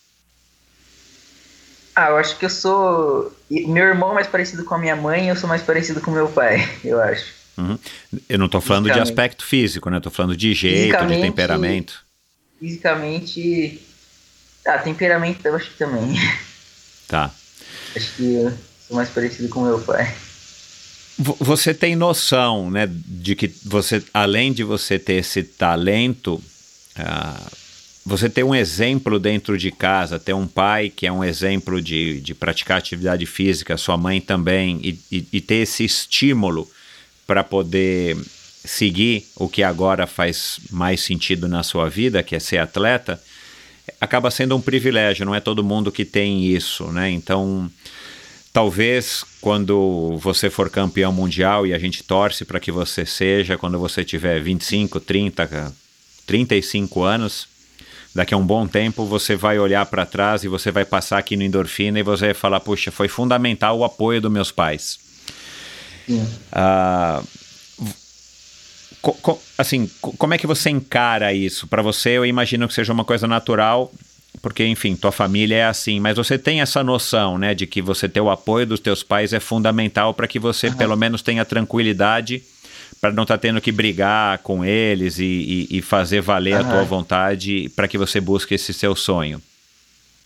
[SPEAKER 1] Ah, eu acho que eu sou. Meu irmão é mais parecido com a minha mãe e eu sou mais parecido com meu pai, eu acho.
[SPEAKER 2] Uhum. Eu não estou falando de aspecto físico, né? Estou falando de jeito, de temperamento.
[SPEAKER 1] Fisicamente. Ah, temperamento eu acho que também.
[SPEAKER 2] Tá.
[SPEAKER 1] Acho que eu sou mais parecido com meu pai.
[SPEAKER 2] Você tem noção, né, de que você, além de você ter esse talento, uh, você ter um exemplo dentro de casa, ter um pai que é um exemplo de, de praticar atividade física, sua mãe também, e, e, e ter esse estímulo para poder seguir o que agora faz mais sentido na sua vida, que é ser atleta, acaba sendo um privilégio, não é todo mundo que tem isso, né? Então, talvez quando você for campeão mundial e a gente torce para que você seja, quando você tiver 25, 30, 35 anos, daqui a um bom tempo você vai olhar para trás e você vai passar aqui no endorfina e você vai falar, puxa, foi fundamental o apoio dos meus pais. Co, co, assim, co, como é que você encara isso? Para você, eu imagino que seja uma coisa natural, porque, enfim, tua família é assim, mas você tem essa noção, né, de que você ter o apoio dos teus pais é fundamental para que você, uhum. pelo menos, tenha tranquilidade para não estar tá tendo que brigar com eles e, e, e fazer valer uhum. a tua vontade para que você busque esse seu sonho.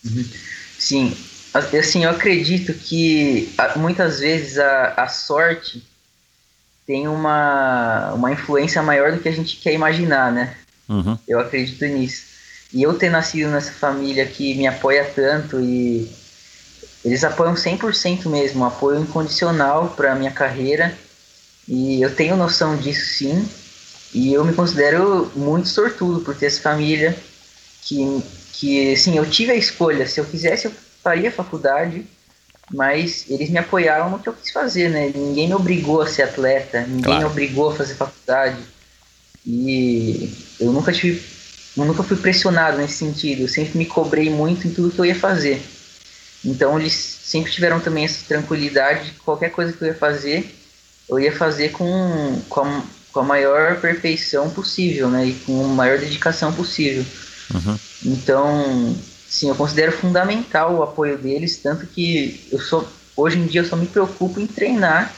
[SPEAKER 1] Uhum. Sim, assim, eu acredito que muitas vezes a, a sorte tem uma, uma influência maior do que a gente quer imaginar, né?
[SPEAKER 2] Uhum.
[SPEAKER 1] Eu acredito nisso. E eu ter nascido nessa família que me apoia tanto e eles apoiam 100% mesmo, um apoio incondicional para minha carreira e eu tenho noção disso sim. E eu me considero muito sortudo por ter essa família que, que sim, eu tive a escolha. Se eu quisesse, eu faria faculdade, mas eles me apoiaram no que eu quis fazer, né? Ninguém me obrigou a ser atleta, ninguém claro. me obrigou a fazer faculdade. E eu nunca tive, eu nunca fui pressionado nesse sentido. Eu sempre me cobrei muito em tudo que eu ia fazer. Então eles sempre tiveram também essa tranquilidade de qualquer coisa que eu ia fazer, eu ia fazer com, com, a, com a maior perfeição possível, né? E com a maior dedicação possível.
[SPEAKER 2] Uhum.
[SPEAKER 1] Então, sim, eu considero fundamental o apoio deles, tanto que eu sou, hoje em dia eu só me preocupo em treinar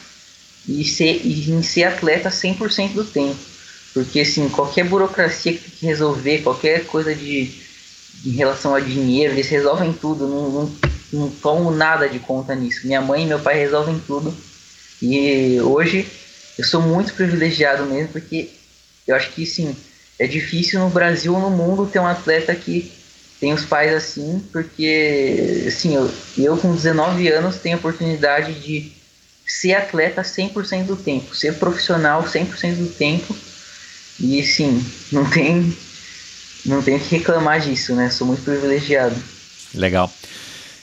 [SPEAKER 1] e, ser, e em ser atleta 100% do tempo. Porque, assim, qualquer burocracia que tem que resolver, qualquer coisa de, em relação a dinheiro, eles resolvem tudo, não, não, não tomo nada de conta nisso. Minha mãe e meu pai resolvem tudo e hoje eu sou muito privilegiado mesmo, porque eu acho que sim, é difícil no Brasil ou no mundo ter um atleta que tem os pais assim, porque assim, eu, eu com 19 anos tenho a oportunidade de ser atleta 100% do tempo, ser profissional 100% do tempo. E sim, não tem não tenho que reclamar disso, né? Sou muito privilegiado.
[SPEAKER 2] Legal.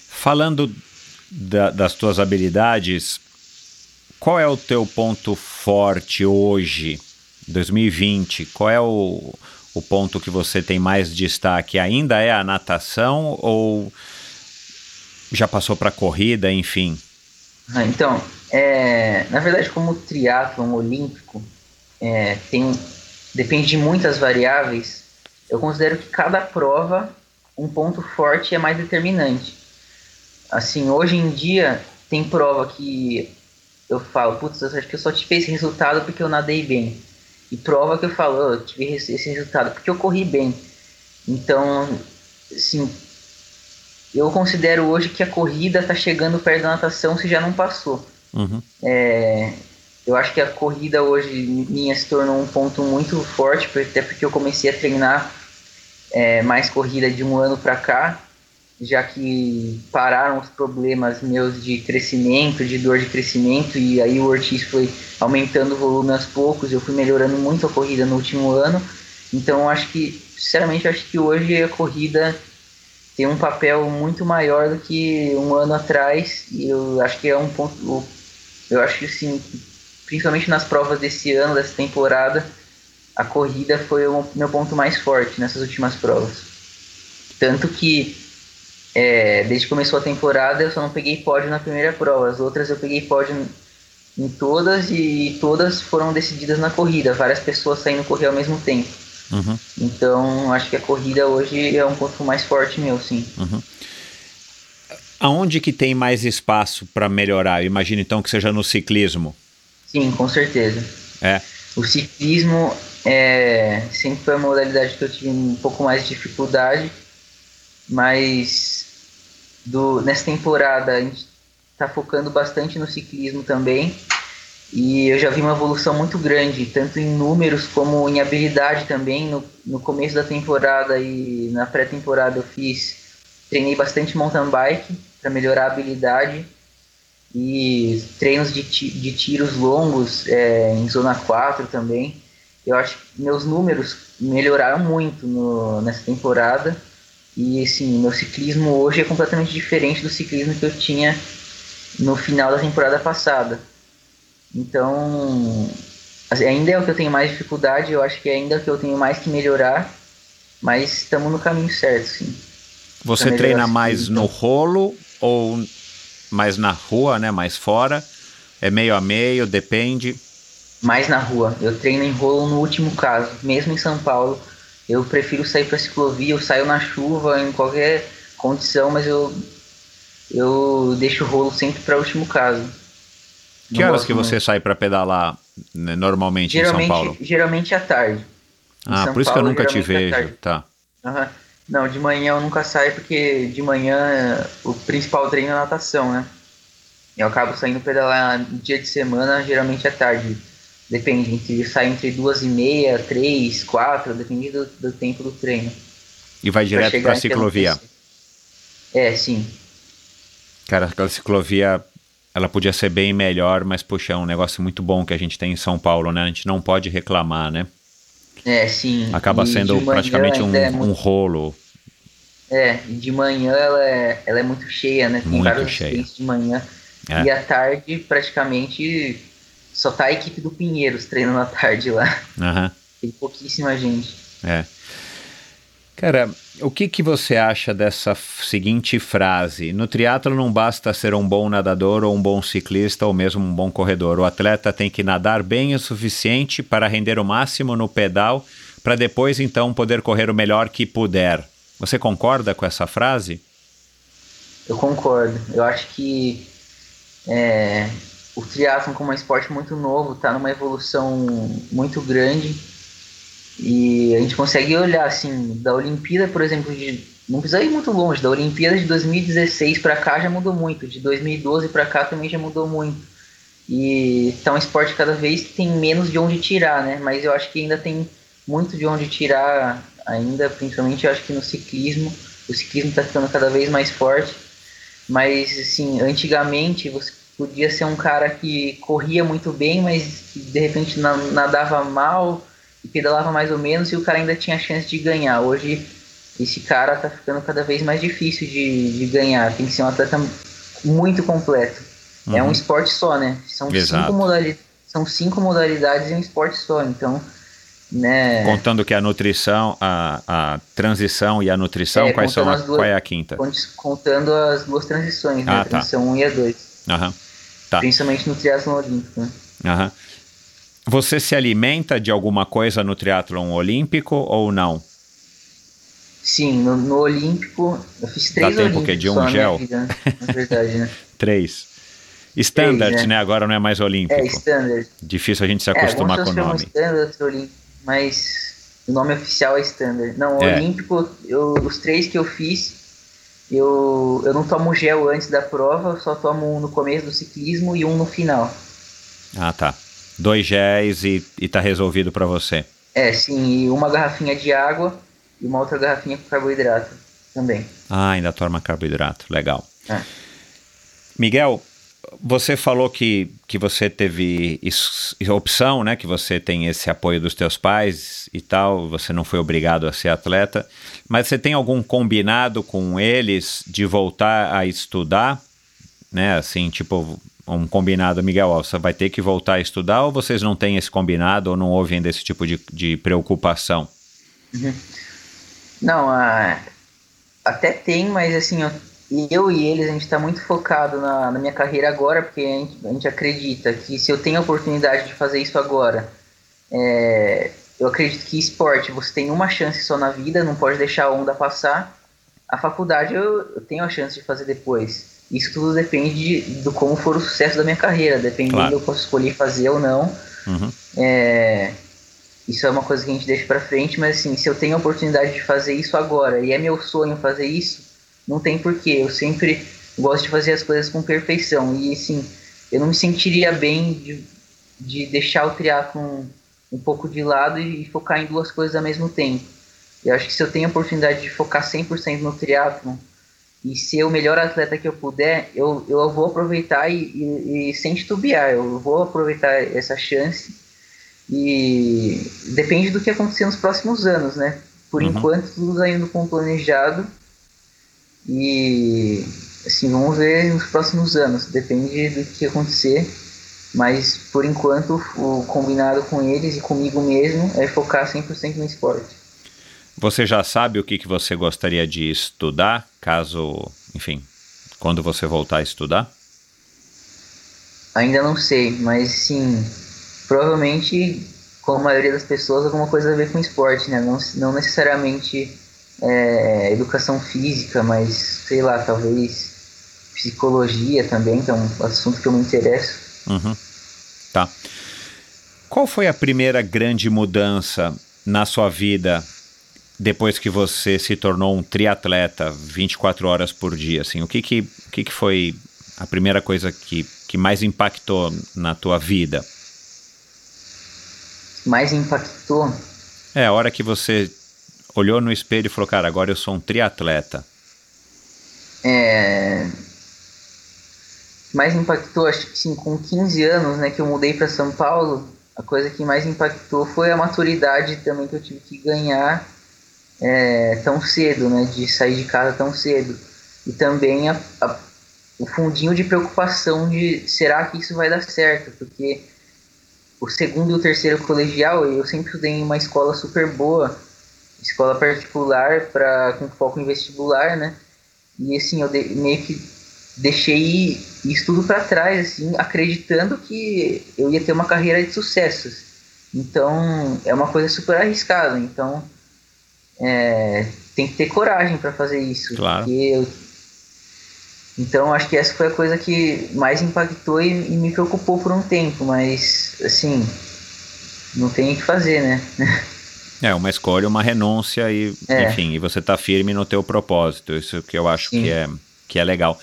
[SPEAKER 2] Falando da, das tuas habilidades, qual é o teu ponto forte hoje, 2020? Qual é o, o ponto que você tem mais destaque? Ainda é a natação ou já passou para corrida, enfim?
[SPEAKER 1] Ah, então, é, na verdade, como triatlon olímpico é, tem, depende de muitas variáveis, eu considero que cada prova um ponto forte é mais determinante. Assim, hoje em dia tem prova que eu falo, putz, acho que eu só tive esse resultado porque eu nadei bem. E prova que eu falo, oh, eu tive esse resultado porque eu corri bem. Então, assim, eu considero hoje que a corrida está chegando perto da natação se já não passou.
[SPEAKER 2] Uhum.
[SPEAKER 1] É, eu acho que a corrida hoje minha se tornou um ponto muito forte, até porque eu comecei a treinar é, mais corrida de um ano para cá já que pararam os problemas meus de crescimento, de dor de crescimento, e aí o Ortiz foi aumentando o volume aos poucos, eu fui melhorando muito a corrida no último ano, então acho que, sinceramente, acho que hoje a corrida tem um papel muito maior do que um ano atrás, e eu acho que é um ponto, eu acho que sim, principalmente nas provas desse ano, dessa temporada, a corrida foi o meu ponto mais forte nessas últimas provas. Tanto que é, desde que começou a temporada eu só não peguei pódio na primeira prova. As outras eu peguei pódio em todas e todas foram decididas na corrida. Várias pessoas saindo correr ao mesmo tempo.
[SPEAKER 2] Uhum.
[SPEAKER 1] Então acho que a corrida hoje é um ponto mais forte meu, sim.
[SPEAKER 2] Uhum. Aonde que tem mais espaço para melhorar? Eu imagino então que seja no ciclismo.
[SPEAKER 1] Sim, com certeza.
[SPEAKER 2] É.
[SPEAKER 1] O ciclismo é, sempre foi a modalidade que eu tive um pouco mais de dificuldade, mas do, nessa temporada a gente está focando bastante no ciclismo também. E eu já vi uma evolução muito grande, tanto em números como em habilidade também. No, no começo da temporada e na pré-temporada eu fiz, treinei bastante mountain bike para melhorar a habilidade e treinos de, de tiros longos é, em zona 4 também. eu acho que meus números melhoraram muito no, nessa temporada. E assim, meu ciclismo hoje é completamente diferente do ciclismo que eu tinha no final da temporada passada. Então, assim, ainda é o que eu tenho mais dificuldade, eu acho que ainda é o que eu tenho mais que melhorar, mas estamos no caminho certo, sim.
[SPEAKER 2] Você treina mais no rolo ou mais na rua, né? Mais fora? É meio a meio, depende.
[SPEAKER 1] Mais na rua. Eu treino em rolo no último caso. Mesmo em São Paulo, eu prefiro sair para ciclovia. Eu saio na chuva, em qualquer condição, mas eu eu deixo o rolo sempre para último caso.
[SPEAKER 2] Que horas que você muito. sai para pedalar né, normalmente
[SPEAKER 1] geralmente,
[SPEAKER 2] em São Paulo?
[SPEAKER 1] Geralmente à tarde.
[SPEAKER 2] Ah, por isso Paulo, que eu nunca te vejo, tá.
[SPEAKER 1] Uhum. Não, de manhã eu nunca saio porque de manhã o principal treino é natação, né? Eu acabo saindo pedalar dia de semana, geralmente à tarde. Depende, entre, sai entre duas e meia, três, quatro, depende do, do tempo do treino.
[SPEAKER 2] E vai direto para a ciclovia?
[SPEAKER 1] É, sim.
[SPEAKER 2] Cara, aquela ciclovia, ela podia ser bem melhor, mas, puxa, é um negócio muito bom que a gente tem em São Paulo, né? A gente não pode reclamar, né?
[SPEAKER 1] É, sim.
[SPEAKER 2] Acaba e sendo praticamente um, é muito... um rolo.
[SPEAKER 1] É, e de manhã ela é, ela é muito cheia, né? Tem
[SPEAKER 2] muito
[SPEAKER 1] vários
[SPEAKER 2] cheia.
[SPEAKER 1] de manhã. É. E à tarde, praticamente, só tá a equipe do Pinheiros treinando à tarde lá.
[SPEAKER 2] Uhum.
[SPEAKER 1] Tem pouquíssima gente.
[SPEAKER 2] É. Cara, o que, que você acha dessa seguinte frase? No triatlo não basta ser um bom nadador ou um bom ciclista ou mesmo um bom corredor. O atleta tem que nadar bem o suficiente para render o máximo no pedal, para depois então poder correr o melhor que puder. Você concorda com essa frase?
[SPEAKER 1] Eu concordo. Eu acho que é, o triatlon como um esporte muito novo está numa evolução muito grande e a gente consegue olhar assim da Olimpíada, por exemplo, de, não precisa ir muito longe, da Olimpíada de 2016 para cá já mudou muito, de 2012 para cá também já mudou muito. E tá um esporte cada vez tem menos de onde tirar, né? Mas eu acho que ainda tem muito de onde tirar ainda, principalmente eu acho que no ciclismo, o ciclismo está ficando cada vez mais forte. Mas assim, antigamente você podia ser um cara que corria muito bem, mas que de repente nadava mal e pedalava mais ou menos e o cara ainda tinha chance de ganhar. Hoje esse cara tá ficando cada vez mais difícil de, de ganhar. Tem que ser um atleta muito completo. Uhum. É um uhum. esporte só, né? São cinco, modalidades, são cinco modalidades em um esporte só. Então, né?
[SPEAKER 2] Contando que a nutrição, a, a transição e a nutrição, é, quais são a, duas, qual é a quinta?
[SPEAKER 1] Contando as duas transições, né?
[SPEAKER 2] Ah,
[SPEAKER 1] a tá. transição 1 um e a 2.
[SPEAKER 2] Uhum. Tá.
[SPEAKER 1] Principalmente no triatlon olímpico, né?
[SPEAKER 2] Você se alimenta de alguma coisa no triatlon olímpico ou não?
[SPEAKER 1] Sim, no, no olímpico eu fiz três
[SPEAKER 2] Dá tempo que de um gel?
[SPEAKER 1] Vida, na verdade, né?
[SPEAKER 2] três. Standard, três, né? né? Agora não é mais olímpico.
[SPEAKER 1] É, standard.
[SPEAKER 2] Difícil a gente se acostumar
[SPEAKER 1] é,
[SPEAKER 2] com o nome.
[SPEAKER 1] Standard, olímpico, mas o nome oficial é standard. Não, é. olímpico, eu, os três que eu fiz, eu, eu não tomo gel antes da prova, eu só tomo um no começo do ciclismo e um no final.
[SPEAKER 2] Ah, tá dois géis e, e tá resolvido para você.
[SPEAKER 1] É, sim, e uma garrafinha de água e uma outra garrafinha com carboidrato também.
[SPEAKER 2] Ah, ainda toma carboidrato, legal.
[SPEAKER 1] É.
[SPEAKER 2] Miguel, você falou que, que você teve isso, opção, né? Que você tem esse apoio dos teus pais e tal, você não foi obrigado a ser atleta, mas você tem algum combinado com eles de voltar a estudar, né? Assim, tipo, um combinado, Miguel, ó, você vai ter que voltar a estudar ou vocês não têm esse combinado ou não ouvem desse tipo de, de preocupação?
[SPEAKER 1] Uhum. Não, a, até tem, mas assim, eu, eu e eles, a gente está muito focado na, na, minha carreira agora, porque a gente, a gente, acredita que se eu tenho a oportunidade de fazer isso agora, é, eu acredito que esporte, você tem uma chance só na vida, não pode deixar a onda passar. A faculdade eu, eu tenho a chance de fazer depois. Isso tudo depende de, do como for o sucesso da minha carreira. Dependendo, claro. eu posso escolher fazer ou não.
[SPEAKER 2] Uhum.
[SPEAKER 1] É, isso é uma coisa que a gente deixa para frente, mas assim, se eu tenho a oportunidade de fazer isso agora e é meu sonho fazer isso, não tem porquê. Eu sempre gosto de fazer as coisas com perfeição e assim, eu não me sentiria bem de, de deixar o triatlo um, um pouco de lado e, e focar em duas coisas ao mesmo tempo. Eu acho que se eu tenho a oportunidade de focar 100% no triatlo e ser o melhor atleta que eu puder, eu, eu vou aproveitar e, e, e sem titubear, eu vou aproveitar essa chance E depende do que acontecer nos próximos anos, né? Por uhum. enquanto, tudo está indo como planejado. E assim, vamos ver nos próximos anos. Depende do que acontecer. Mas por enquanto, o combinado com eles e comigo mesmo é focar 100% no esporte.
[SPEAKER 2] Você já sabe o que, que você gostaria de estudar, caso, enfim, quando você voltar a estudar?
[SPEAKER 1] Ainda não sei, mas sim, provavelmente, como a maioria das pessoas, alguma coisa a ver com esporte, né? Não, não necessariamente é, educação física, mas sei lá, talvez psicologia também, que é um assunto que eu me interesso.
[SPEAKER 2] Uhum. Tá. Qual foi a primeira grande mudança na sua vida depois que você se tornou um triatleta 24 horas por dia? Assim, o que que, o que, que foi a primeira coisa que, que mais impactou na tua vida?
[SPEAKER 1] Mais impactou?
[SPEAKER 2] É, a hora que você olhou no espelho e falou, cara, agora eu sou um triatleta.
[SPEAKER 1] É... Mais impactou, acho que sim, com 15 anos, né, que eu mudei para São Paulo, a coisa que mais impactou foi a maturidade também que eu tive que ganhar é, tão cedo, né, de sair de casa tão cedo. E também a, a, o fundinho de preocupação de será que isso vai dar certo, porque o segundo e o terceiro colegial eu sempre estudei em uma escola super boa, escola particular para com foco em vestibular, né? E assim eu de, meio que deixei isso tudo para trás, assim, acreditando que eu ia ter uma carreira de sucessos. Então é uma coisa super arriscada. Então é, tem que ter coragem para fazer isso.
[SPEAKER 2] Claro.
[SPEAKER 1] Eu, então acho que essa foi a coisa que mais impactou e, e, me preocupou por um tempo, mas assim, não tem o que fazer, né?
[SPEAKER 2] É, uma escolha, uma renúncia e, é. enfim, e você tá firme no teu propósito. Isso que eu acho que é, que é legal.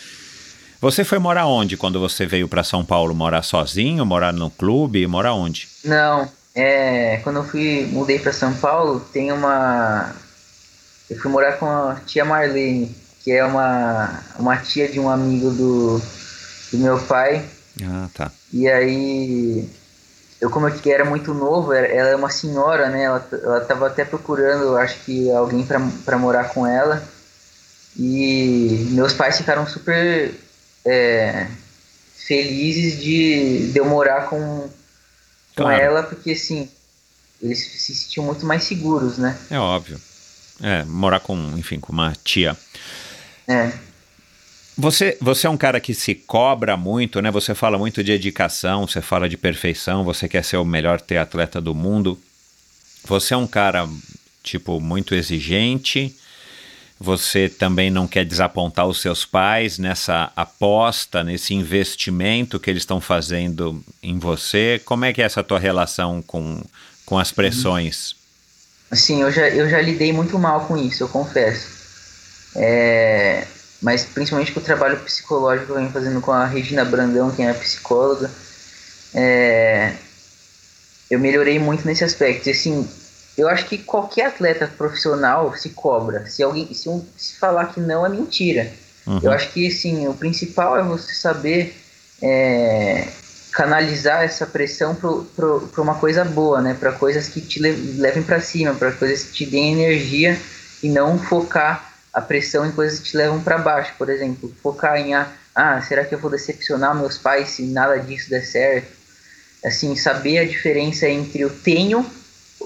[SPEAKER 2] Você foi morar onde quando você veio para São Paulo? Morar sozinho, morar no clube, morar onde?
[SPEAKER 1] Não, é, quando eu fui mudei para São Paulo, tem uma eu fui morar com a tia Marlene, que é uma, uma tia de um amigo do, do meu pai.
[SPEAKER 2] Ah, tá.
[SPEAKER 1] E aí, eu como eu era muito novo, ela é uma senhora, né? Ela, ela tava até procurando, acho que alguém para morar com ela. E meus pais ficaram super é, felizes de, de eu morar com, com claro. ela, porque assim, eles se sentiam muito mais seguros, né?
[SPEAKER 2] É óbvio. É, morar com, enfim, com uma tia.
[SPEAKER 1] É.
[SPEAKER 2] Você, você é um cara que se cobra muito, né? Você fala muito de dedicação, você fala de perfeição, você quer ser o melhor triatleta do mundo. Você é um cara, tipo, muito exigente. Você também não quer desapontar os seus pais nessa aposta, nesse investimento que eles estão fazendo em você. Como é que é essa tua relação com, com as pressões?
[SPEAKER 1] Assim, eu já, eu já lidei muito mal com isso, eu confesso. É, mas principalmente com o trabalho psicológico que eu venho fazendo com a Regina Brandão, que é a psicóloga. É, eu melhorei muito nesse aspecto. E, assim, eu acho que qualquer atleta profissional se cobra. Se alguém se, um, se falar que não é mentira. Uhum. Eu acho que sim, o principal é você saber é, canalizar essa pressão para uma coisa boa, né? Para coisas que te levem para cima, para coisas que te deem energia e não focar a pressão em coisas que te levam para baixo, por exemplo, focar em ah, ah, será que eu vou decepcionar meus pais se nada disso der certo? Assim, saber a diferença entre eu tenho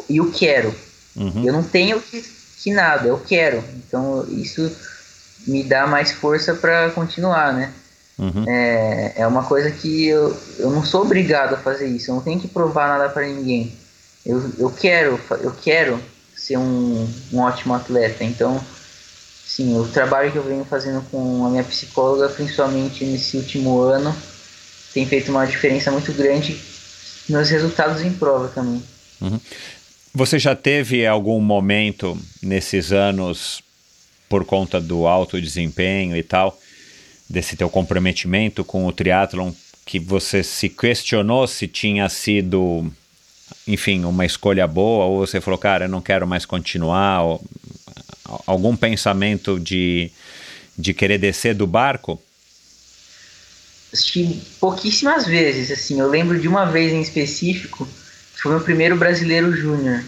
[SPEAKER 1] e o quero. Uhum. Eu não tenho que, que nada, eu quero. Então isso me dá mais força para continuar, né? Uhum. É, é uma coisa que eu, eu não sou obrigado a fazer isso, eu não tenho que provar nada para ninguém. Eu, eu quero, eu quero ser um, um ótimo atleta. Então, sim, o trabalho que eu venho fazendo com a minha psicóloga, principalmente nesse último ano, tem feito uma diferença muito grande nos resultados em prova também.
[SPEAKER 2] Uhum. Você já teve algum momento nesses anos, por conta do alto desempenho e tal, desse teu comprometimento com o triatlon que você se questionou se tinha sido, enfim, uma escolha boa ou você falou, cara, eu não quero mais continuar? Ou, algum pensamento de, de querer descer do barco?
[SPEAKER 1] Que pouquíssimas vezes, assim. Eu lembro de uma vez em específico foi meu primeiro brasileiro júnior,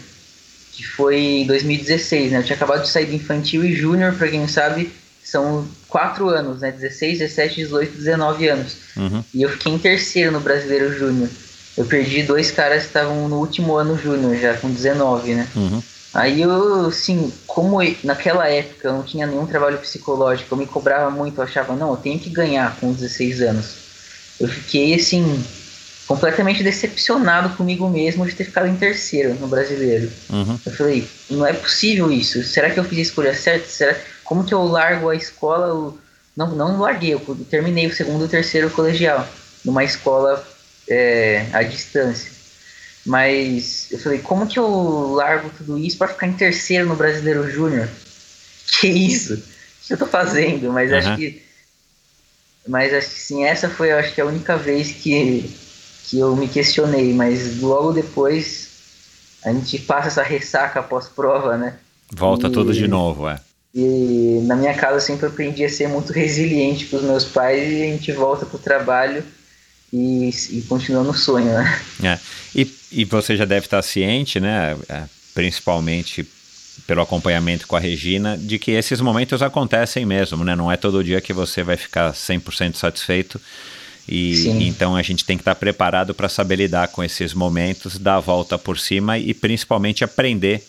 [SPEAKER 1] que foi em 2016, né? Eu tinha acabado de sair do infantil e júnior, para quem não sabe, são quatro anos, né? 16, 17, 18, 19 anos.
[SPEAKER 2] Uhum.
[SPEAKER 1] E eu fiquei em terceiro no brasileiro júnior. Eu perdi dois caras que estavam no último ano júnior, já com 19, né?
[SPEAKER 2] Uhum.
[SPEAKER 1] Aí eu, assim, como naquela época eu não tinha nenhum trabalho psicológico, eu me cobrava muito, eu achava, não, eu tenho que ganhar com 16 anos. Eu fiquei, assim, completamente decepcionado comigo mesmo de ter ficado em terceiro no brasileiro.
[SPEAKER 2] Uhum.
[SPEAKER 1] Eu falei, não é possível isso. Será que eu fiz a escolha certa? Será como que eu largo a escola? Eu, não, não larguei, eu terminei o segundo e o terceiro colegial numa escola é, à distância. Mas eu falei, como que eu largo tudo isso para ficar em terceiro no Brasileiro Júnior? Que isso? O que eu tô fazendo? Mas
[SPEAKER 2] Uhum.
[SPEAKER 1] acho que. Mas acho que sim, essa foi acho que a única vez que, que eu me questionei, mas logo depois a gente passa essa ressaca pós-prova, né?
[SPEAKER 2] Volta
[SPEAKER 1] E-
[SPEAKER 2] tudo de novo, é.
[SPEAKER 1] E na minha casa eu sempre aprendi a ser muito resiliente com os meus pais e a gente volta pro trabalho e, e continua no sonho, né?
[SPEAKER 2] É. E, e você já deve estar ciente, né, é, principalmente pelo acompanhamento com a Regina, de que esses momentos acontecem mesmo, né? Não é todo dia que você vai ficar 100% satisfeito. E
[SPEAKER 1] Sim.
[SPEAKER 2] então a gente tem que estar preparado para saber lidar com esses momentos, dar a volta por cima e principalmente aprender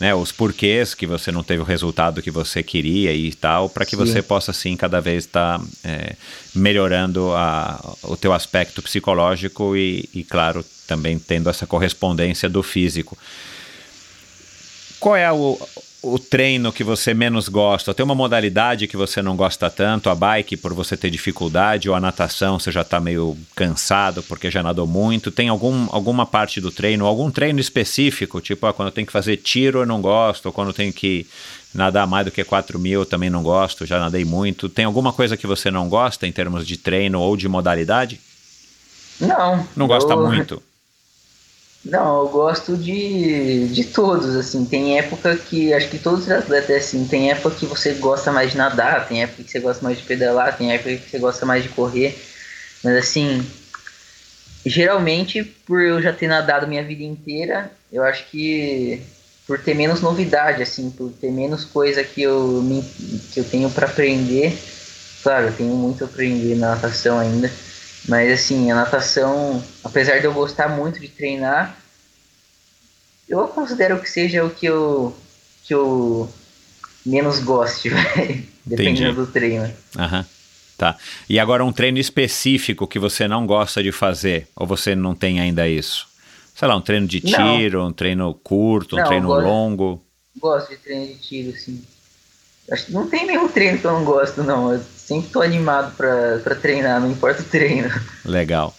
[SPEAKER 2] né, os porquês que você não teve o resultado que você queria e tal, para que
[SPEAKER 1] Sim.
[SPEAKER 2] você possa sim cada vez estar é, melhorando a, o teu aspecto psicológico e, e, claro, também tendo essa correspondência do físico. Qual é o, o treino que você menos gosta? Tem uma modalidade que você não gosta tanto? A bike por você ter dificuldade ou a natação você já está meio cansado porque já nadou muito? Tem algum, alguma parte do treino, algum treino específico? Tipo, ah, quando eu tenho que fazer tiro eu não gosto, ou quando eu tenho que nadar mais do que 4 mil eu também não gosto, já nadei muito. Tem alguma coisa que você não gosta em termos de treino ou de modalidade?
[SPEAKER 1] Não.
[SPEAKER 2] Não gosta
[SPEAKER 1] eu-
[SPEAKER 2] muito?
[SPEAKER 1] Não, eu gosto de, de todos, assim. Tem época que, acho que todos os atletas assim, tem época que você gosta mais de nadar, tem época que você gosta mais de pedalar, tem época que você gosta mais de correr. Mas assim, geralmente por eu já ter nadado minha vida inteira, eu acho que por ter menos novidade, assim, por ter menos coisa que eu, que eu tenho para aprender. Claro, eu tenho muito a aprender na natação ainda. Mas assim, a natação, apesar de eu gostar muito de treinar, eu considero que seja o que eu, que eu menos goste, dependendo do treino.
[SPEAKER 2] Aham. Tá. E agora um treino específico que você não gosta de fazer, ou você não tem ainda isso? Sei lá, um treino de
[SPEAKER 1] Não.
[SPEAKER 2] tiro, um treino curto, um
[SPEAKER 1] Não,
[SPEAKER 2] treino
[SPEAKER 1] agora-
[SPEAKER 2] longo.
[SPEAKER 1] Gosto de treino de tiro, sim. Acho que não tem nenhum treino que eu não gosto, não. Eu sempre tô animado pra treinar, não importa o treino.
[SPEAKER 2] Legal.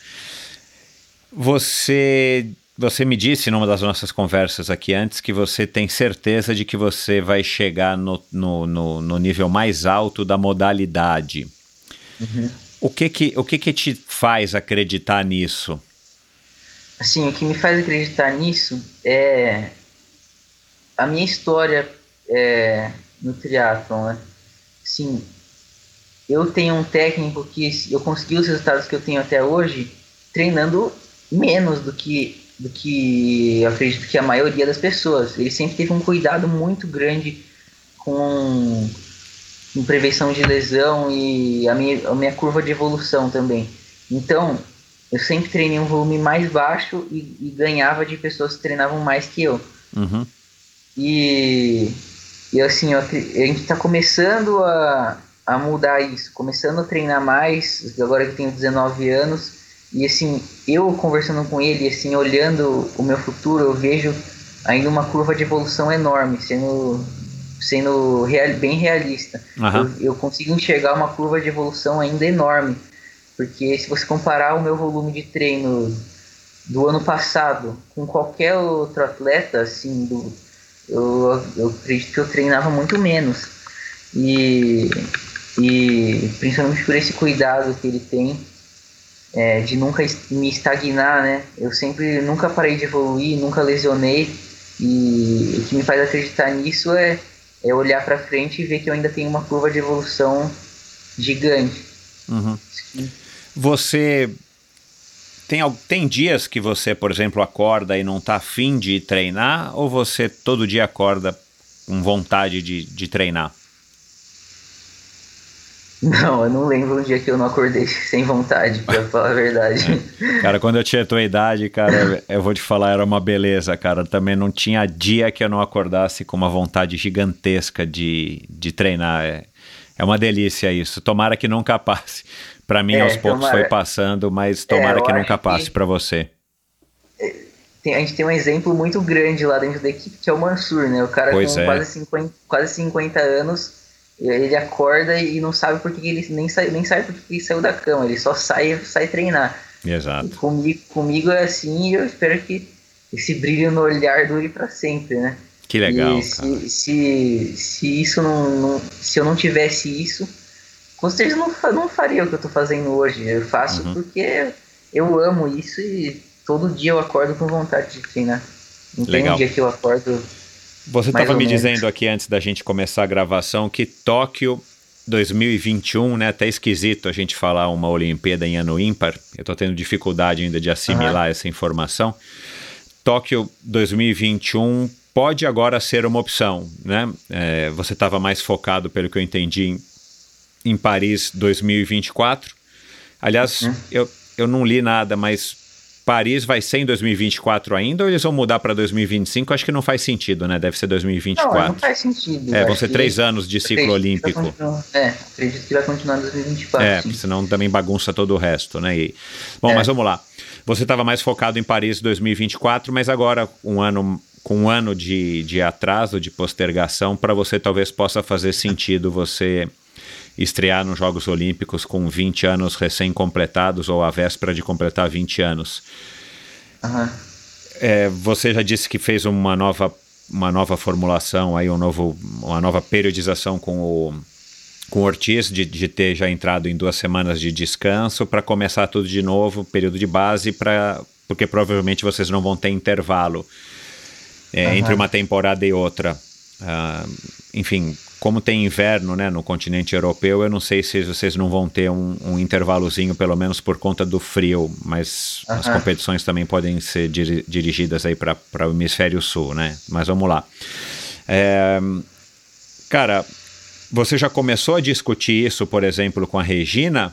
[SPEAKER 2] Você, você me disse numa das nossas conversas aqui antes que você tem certeza de que você vai chegar no, no, no, no nível mais alto da modalidade. O, que, que, o que, que te faz acreditar nisso?
[SPEAKER 1] Assim, o que me faz acreditar nisso é a minha história é, no triatlon, né? Assim, eu tenho um técnico que eu consegui os resultados que eu tenho até hoje treinando menos do que do que acredito que a maioria das pessoas. Ele sempre teve um cuidado muito grande com, com prevenção de lesão e a minha, a minha curva de evolução também. Então, eu sempre treinei um volume mais baixo e, e ganhava de pessoas que treinavam mais que eu.
[SPEAKER 2] Uhum.
[SPEAKER 1] E, e assim, eu a gente está começando a, a mudar isso, começando a treinar mais, agora que tenho 19 anos. E assim, eu conversando com ele, assim, olhando o meu futuro, eu vejo ainda uma curva de evolução enorme, sendo, sendo real, bem realista.
[SPEAKER 2] Aham.
[SPEAKER 1] Eu, eu consigo enxergar uma curva de evolução ainda enorme. Porque se você comparar o meu volume de treino do ano passado com qualquer outro atleta, assim, do, eu, eu acredito que eu treinava muito menos. E, e principalmente por esse cuidado que ele tem é, de nunca me estagnar, né? Eu sempre nunca parei de evoluir, nunca lesionei. E o que me faz acreditar nisso é, é olhar para frente e ver que eu ainda tenho uma curva de evolução gigante.
[SPEAKER 2] Uhum. Você tem, tem dias que você, por exemplo, acorda e não está afim de treinar, ou você todo dia acorda com vontade de, de treinar?
[SPEAKER 1] Não, eu não lembro um dia que eu não acordei sem vontade, pra falar a verdade.
[SPEAKER 2] cara, quando eu tinha a tua idade, cara, eu vou te falar, era uma beleza, cara. Também não tinha dia que eu não acordasse com uma vontade gigantesca de, de treinar. É, é uma delícia isso. Tomara que nunca passe. Para mim, é, aos poucos tomara... foi passando, mas tomara é, que nunca passe para você.
[SPEAKER 1] É, tem, a gente tem um exemplo muito grande lá dentro da equipe, que é o Mansur, né? O cara pois com é. quase, 50, quase 50 anos ele acorda e não sabe por que ele nem sai, nem sabe por que ele saiu da cama, ele só sai sai treinar.
[SPEAKER 2] Exato.
[SPEAKER 1] E comigo, comigo é assim e eu espero que esse brilho no olhar dure para sempre, né?
[SPEAKER 2] Que legal.
[SPEAKER 1] Se, se, se, isso não, não, Se eu não tivesse isso, com certeza não, não faria o que eu tô fazendo hoje. Eu faço uhum. porque eu amo isso e todo dia eu acordo com vontade de treinar. Não legal. tem um dia que eu acordo
[SPEAKER 2] você estava me menos. dizendo aqui antes da gente começar a gravação que Tóquio 2021, né? Até esquisito a gente falar uma Olimpíada em ano ímpar. Eu estou tendo dificuldade ainda de assimilar uhum. essa informação. Tóquio 2021 pode agora ser uma opção, né? É, você estava mais focado, pelo que eu entendi, em, em Paris 2024. Aliás, uhum. eu, eu não li nada, mas Paris vai ser em 2024 ainda ou eles vão mudar para 2025? Acho que não faz sentido, né? Deve ser 2024. Não,
[SPEAKER 1] não faz sentido.
[SPEAKER 2] É, vão ser três anos de ciclo olímpico.
[SPEAKER 1] É, acredito que vai continuar em 2024. É, sim.
[SPEAKER 2] senão também bagunça todo o resto, né? E, bom, é. mas vamos lá. Você estava mais focado em Paris 2024, mas agora um ano com um ano de, de atraso, de postergação, para você talvez possa fazer sentido você estrear nos Jogos Olímpicos com 20 anos recém-completados ou à véspera de completar 20 anos.
[SPEAKER 1] Uhum.
[SPEAKER 2] É, você já disse que fez uma nova, uma nova formulação, aí um novo, uma nova periodização com o, com o Ortiz, de, de ter já entrado em duas semanas de descanso para começar tudo de novo, período de base, pra, porque provavelmente vocês não vão ter intervalo é, uhum. entre uma temporada e outra. Uh, enfim, como tem inverno né, no continente europeu, eu não sei se vocês não vão ter um, um intervalozinho, pelo menos por conta do frio, mas as competições também podem ser dir dirigidas aí para o hemisfério sul, né? Mas vamos lá. É, cara, você já começou a discutir isso, por exemplo, com a Regina?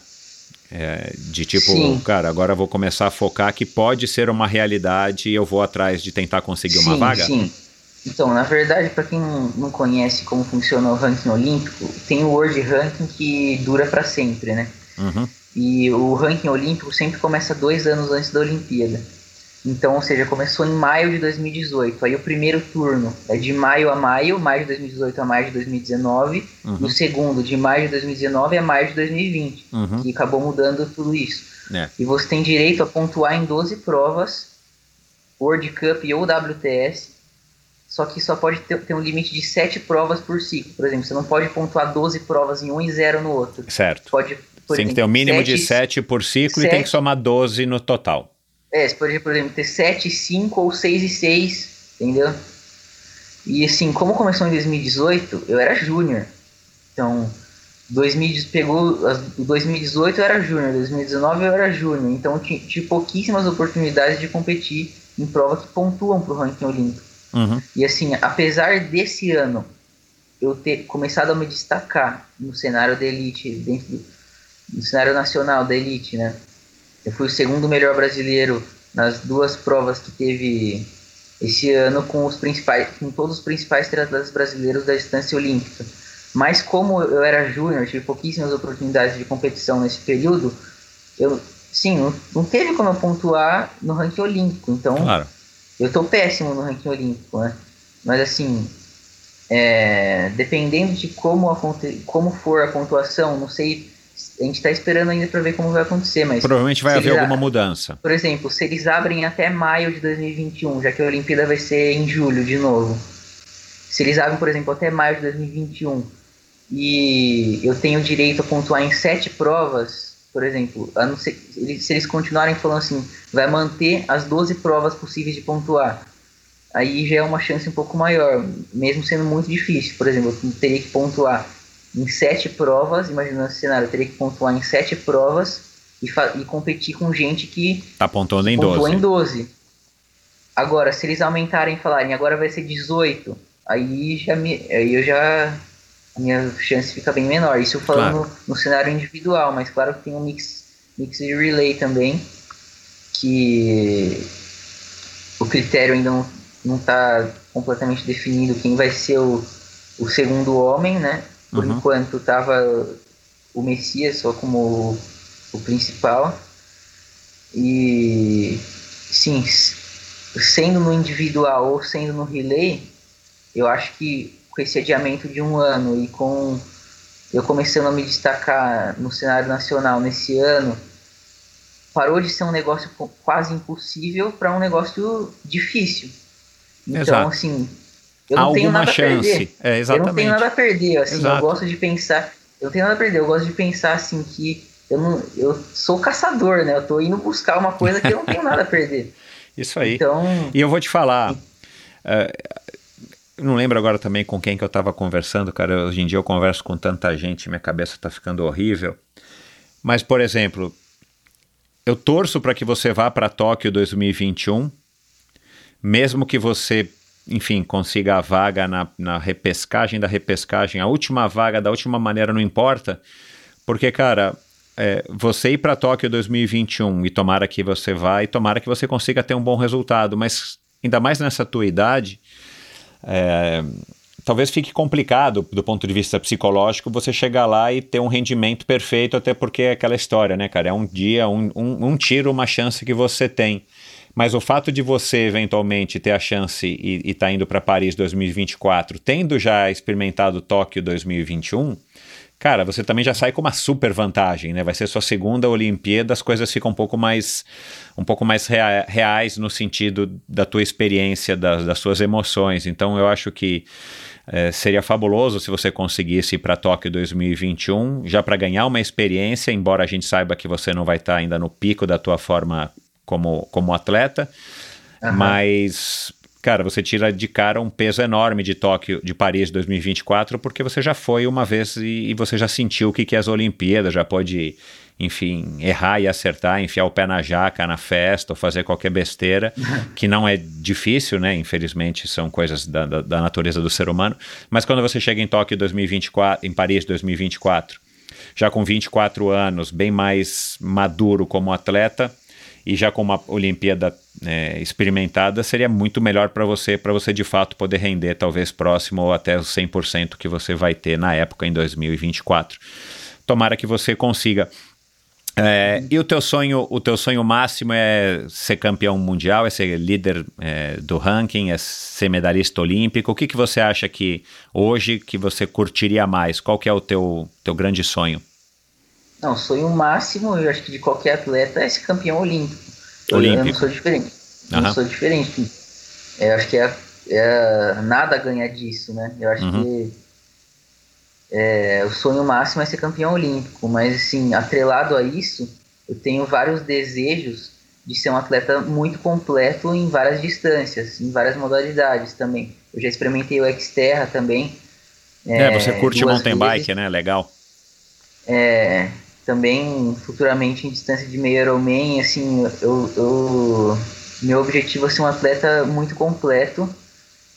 [SPEAKER 2] É, de tipo, Sim. cara, agora vou começar a focar que pode ser uma realidade e eu vou atrás de tentar conseguir
[SPEAKER 1] sim,
[SPEAKER 2] uma vaga?
[SPEAKER 1] Sim, então, na verdade, para quem não conhece como funciona o ranking olímpico, tem o World Ranking que dura para sempre, né?
[SPEAKER 2] Uhum.
[SPEAKER 1] E o ranking olímpico sempre começa dois anos antes da Olimpíada. Então, ou seja, começou em maio de 2018. Aí o primeiro turno é de maio a maio, maio de 2018 a maio de 2019. Uhum. E o segundo, de maio de 2019 a maio de 2020. Uhum. Que acabou mudando tudo isso.
[SPEAKER 2] É.
[SPEAKER 1] E você tem direito a pontuar em 12 provas, World Cup ou WTS, só que só pode ter, ter, um limite de 7 provas por ciclo. Por exemplo, você não pode pontuar 12 provas em um e 0 no outro.
[SPEAKER 2] Certo.
[SPEAKER 1] Pode,
[SPEAKER 2] tem que ter um mínimo 7, de 7 por ciclo 7, e tem que somar 12 no total.
[SPEAKER 1] É, você pode, por exemplo, ter 7, 5 ou 6 e 6, entendeu? E assim, como começou em 2018, eu era júnior. Então, 2000, pegou, 2018 eu era júnior, 2019 eu era júnior. Então, tive pouquíssimas oportunidades de competir em provas que pontuam para o ranking olímpico.
[SPEAKER 2] Uhum.
[SPEAKER 1] E assim, apesar desse ano eu ter começado a me destacar no cenário da elite, dentro do, no cenário nacional da elite, né? Eu fui o segundo melhor brasileiro nas duas provas que teve esse ano com os principais, com todos os principais triatletas brasileiros da distância olímpica. Mas como eu era júnior, tive pouquíssimas oportunidades de competição nesse período, eu sim, não, não teve como eu pontuar no ranking olímpico. Então,
[SPEAKER 2] claro.
[SPEAKER 1] Eu tô péssimo no ranking olímpico, né? Mas assim, é, dependendo de como, a, como for a pontuação, não sei. A gente está esperando ainda para ver como vai acontecer, mas.
[SPEAKER 2] Provavelmente vai haver alguma mudança.
[SPEAKER 1] Por exemplo, se eles abrem até maio de 2021, já que a Olimpíada vai ser em julho de novo. Se eles abrem, por exemplo, até maio de 2021 e eu tenho direito a pontuar em sete provas, por exemplo, a não ser, se eles continuarem falando assim, vai manter as 12 provas possíveis de pontuar, aí já é uma chance um pouco maior, mesmo sendo muito difícil. Por exemplo, eu teria que pontuar em sete provas, imaginando esse cenário, eu teria que pontuar em sete provas e, e competir com gente que
[SPEAKER 2] tá pontuando em
[SPEAKER 1] pontuou
[SPEAKER 2] 12.
[SPEAKER 1] em 12. Agora, se eles aumentarem e falarem agora vai ser 18, aí já me, aí eu já minha chance fica bem menor. Isso falando
[SPEAKER 2] Claro.
[SPEAKER 1] no cenário individual, mas claro que tem um mix, mix e relay também, que o critério ainda não, não tá completamente definido quem vai ser o, o segundo homem, né? Por
[SPEAKER 2] Uhum.
[SPEAKER 1] enquanto tava o Messias só como o, o principal. E sim, sendo no individual ou sendo no relay, eu acho que com esse adiamento de um ano e com eu começando a me destacar no cenário nacional nesse ano, parou de ser um negócio quase impossível para um negócio difícil. Então,
[SPEAKER 2] Exato.
[SPEAKER 1] assim, eu não tenho
[SPEAKER 2] alguma
[SPEAKER 1] nada a
[SPEAKER 2] chance.
[SPEAKER 1] perder.
[SPEAKER 2] É,
[SPEAKER 1] Eu não tenho nada a perder, assim,
[SPEAKER 2] Exato.
[SPEAKER 1] eu gosto de pensar, eu tenho nada a perder, eu gosto de pensar assim que eu não, eu sou caçador, né? Eu tô indo buscar uma coisa que eu não tenho nada a perder.
[SPEAKER 2] Isso aí.
[SPEAKER 1] Então,
[SPEAKER 2] E eu vou te falar. eu não lembro agora também com quem que eu estava conversando, cara. Hoje em dia eu converso com tanta gente, minha cabeça está ficando horrível. Mas, por exemplo, eu torço para que você vá para Tóquio 2021, mesmo que você, enfim, consiga a vaga na, na repescagem da repescagem, a última vaga da última maneira não importa, porque, cara, é, você ir para Tóquio 2021 e tomara que você vá e tomara que você consiga ter um bom resultado, mas ainda mais nessa tua idade, é, talvez fique complicado do ponto de vista psicológico você chegar lá e ter um rendimento perfeito, até porque é aquela história, né, cara? É um dia, um, um, um tiro, uma chance que você tem. Mas o fato de você eventualmente ter a chance e estar tá indo para Paris 2024, tendo já experimentado Tóquio 2021, cara, você também já sai com uma super vantagem, né? Vai ser sua segunda Olimpíada, as coisas ficam um pouco mais, um pouco mais rea reais no sentido da tua experiência, das, das suas emoções. Então eu acho que é, seria fabuloso se você conseguisse ir para Tóquio 2021, já para ganhar uma experiência, embora a gente saiba que você não vai estar tá ainda no pico da tua forma como, como atleta, uhum. mas cara, você tira de cara um peso enorme de Tóquio, de Paris 2024, porque você já foi uma vez e, e você já sentiu o que, que é as Olimpíadas, já pode, enfim, errar e acertar, enfiar o pé na jaca, na festa, ou fazer qualquer besteira, que não é difícil, né? Infelizmente, são coisas da, da, da natureza do ser humano. Mas quando você chega em Tóquio 2024, em Paris 2024, já com 24 anos, bem mais maduro como atleta, e já com uma Olimpíada é, experimentada, seria muito melhor para você, para você de fato poder render talvez próximo ou até os 100% que você vai ter na época em 2024. Tomara que você consiga. É, e o teu sonho, o teu sonho máximo é ser campeão mundial, é ser líder é, do ranking, é ser medalhista olímpico. O que, que você acha que hoje que você curtiria mais? Qual que é o teu, teu grande sonho?
[SPEAKER 1] Não, sonho máximo, eu acho que de qualquer atleta é ser campeão olímpico.
[SPEAKER 2] olímpico.
[SPEAKER 1] Eu, não sou diferente. Uhum. Não sou diferente. Eu acho que é, é nada a ganhar disso, né? Eu acho uhum. que é, o sonho máximo é ser campeão olímpico, mas assim, atrelado a isso, eu tenho vários desejos de ser um atleta muito completo em várias distâncias, em várias modalidades também. Eu já experimentei o Xterra também.
[SPEAKER 2] É, você curte mountain vezes. bike, né? Legal.
[SPEAKER 1] É, também futuramente em distância de meio Ironman, assim, eu, eu, meu objetivo é ser um atleta muito completo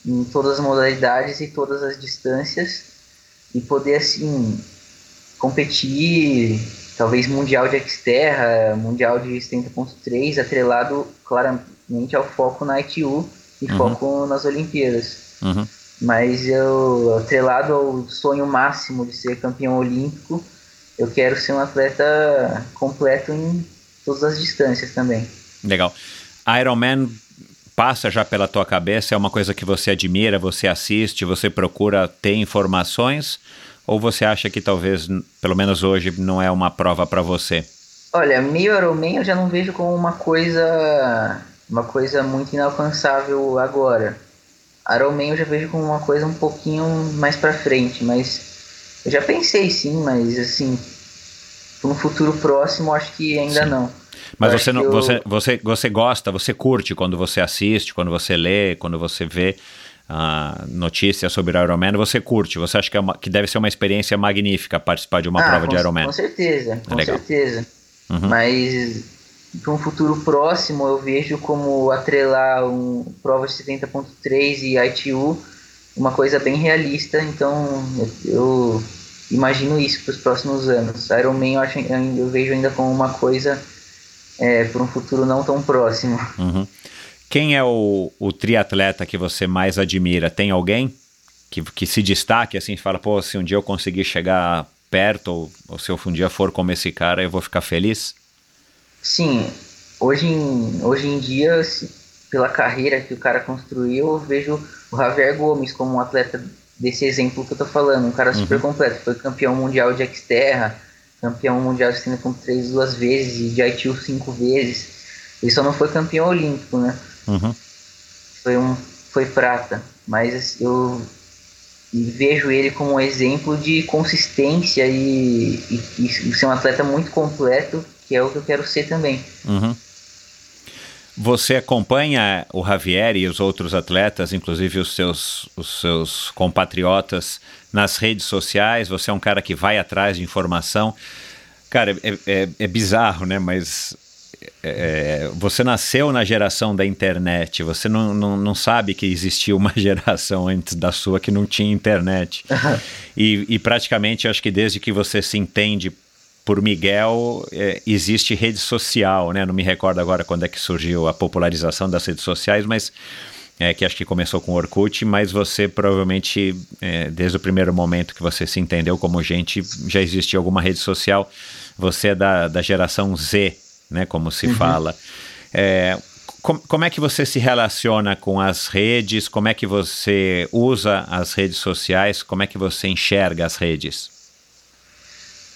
[SPEAKER 1] em todas as modalidades e todas as distâncias e poder, assim, competir, talvez mundial de Xterra, mundial de 70.3, atrelado claramente ao foco na ITU e uhum. foco nas Olimpíadas.
[SPEAKER 2] Uhum.
[SPEAKER 1] Mas eu, atrelado ao sonho máximo de ser campeão olímpico, eu quero ser um atleta completo em todas as distâncias também.
[SPEAKER 2] Legal. Ironman passa já pela tua cabeça? É uma coisa que você admira, você assiste, você procura ter informações? Ou você acha que talvez, pelo menos hoje, não é uma prova para você?
[SPEAKER 1] Olha, meio Ironman eu já não vejo como uma coisa, uma coisa muito inalcançável agora. Ironman eu já vejo como uma coisa um pouquinho mais para frente, mas eu já pensei sim, mas assim, no futuro próximo acho que ainda sim. não.
[SPEAKER 2] Mas você, não, eu... você, você, você gosta, você curte quando você assiste, quando você lê, quando você vê uh, notícias sobre Ironman, você curte, você acha que, é uma, que deve ser uma experiência magnífica participar de uma
[SPEAKER 1] ah,
[SPEAKER 2] prova
[SPEAKER 1] com,
[SPEAKER 2] de Ironman?
[SPEAKER 1] Com certeza, com
[SPEAKER 2] é
[SPEAKER 1] certeza. Uhum. Mas para um futuro próximo eu vejo como atrelar um prova de 70.3 e ITU uma coisa bem realista, então eu, imagino isso para os próximos anos. Iron Man eu, acho, eu vejo ainda como uma coisa é, para um futuro não tão próximo.
[SPEAKER 2] Uhum. Quem é o, o triatleta que você mais admira? Tem alguém que, que se destaque assim, fala, pô, se um dia eu conseguir chegar perto, ou, ou se eu um dia for como esse cara, eu vou ficar feliz?
[SPEAKER 1] Sim, hoje em, hoje em dia, pela carreira que o cara construiu, eu vejo o Javier Gomes como um atleta desse exemplo que eu tô falando, um cara super uhum. completo, foi campeão mundial de Xterra, campeão mundial de 5.3 duas vezes e de ITU cinco vezes. Ele só não foi campeão olímpico, né? Uhum. Foi um foi prata, mas eu vejo ele como um exemplo de consistência e, e, e, ser um atleta muito completo, que é o que eu quero ser também.
[SPEAKER 2] Uhum. Você acompanha o Javier e os outros atletas, inclusive os seus, os seus compatriotas, nas redes sociais? Você é um cara que vai atrás de informação. Cara, é, é, é bizarro, né? Mas é, você nasceu na geração da internet, você não, não, não, sabe que existia uma geração antes da sua que não tinha internet. e, e, praticamente, acho que desde que você se entende por Miguel, é, existe rede social, né? Não me recordo agora quando é que surgiu a popularização das redes sociais, mas é, que acho que começou com o Orkut, mas você provavelmente, é, desde o primeiro momento que você se entendeu como gente, já existia alguma rede social. Você é da, da geração Z, né, como se uhum. fala. É, com, como é que você se relaciona com as redes? Como é que você usa as redes sociais? Como é que você enxerga as redes?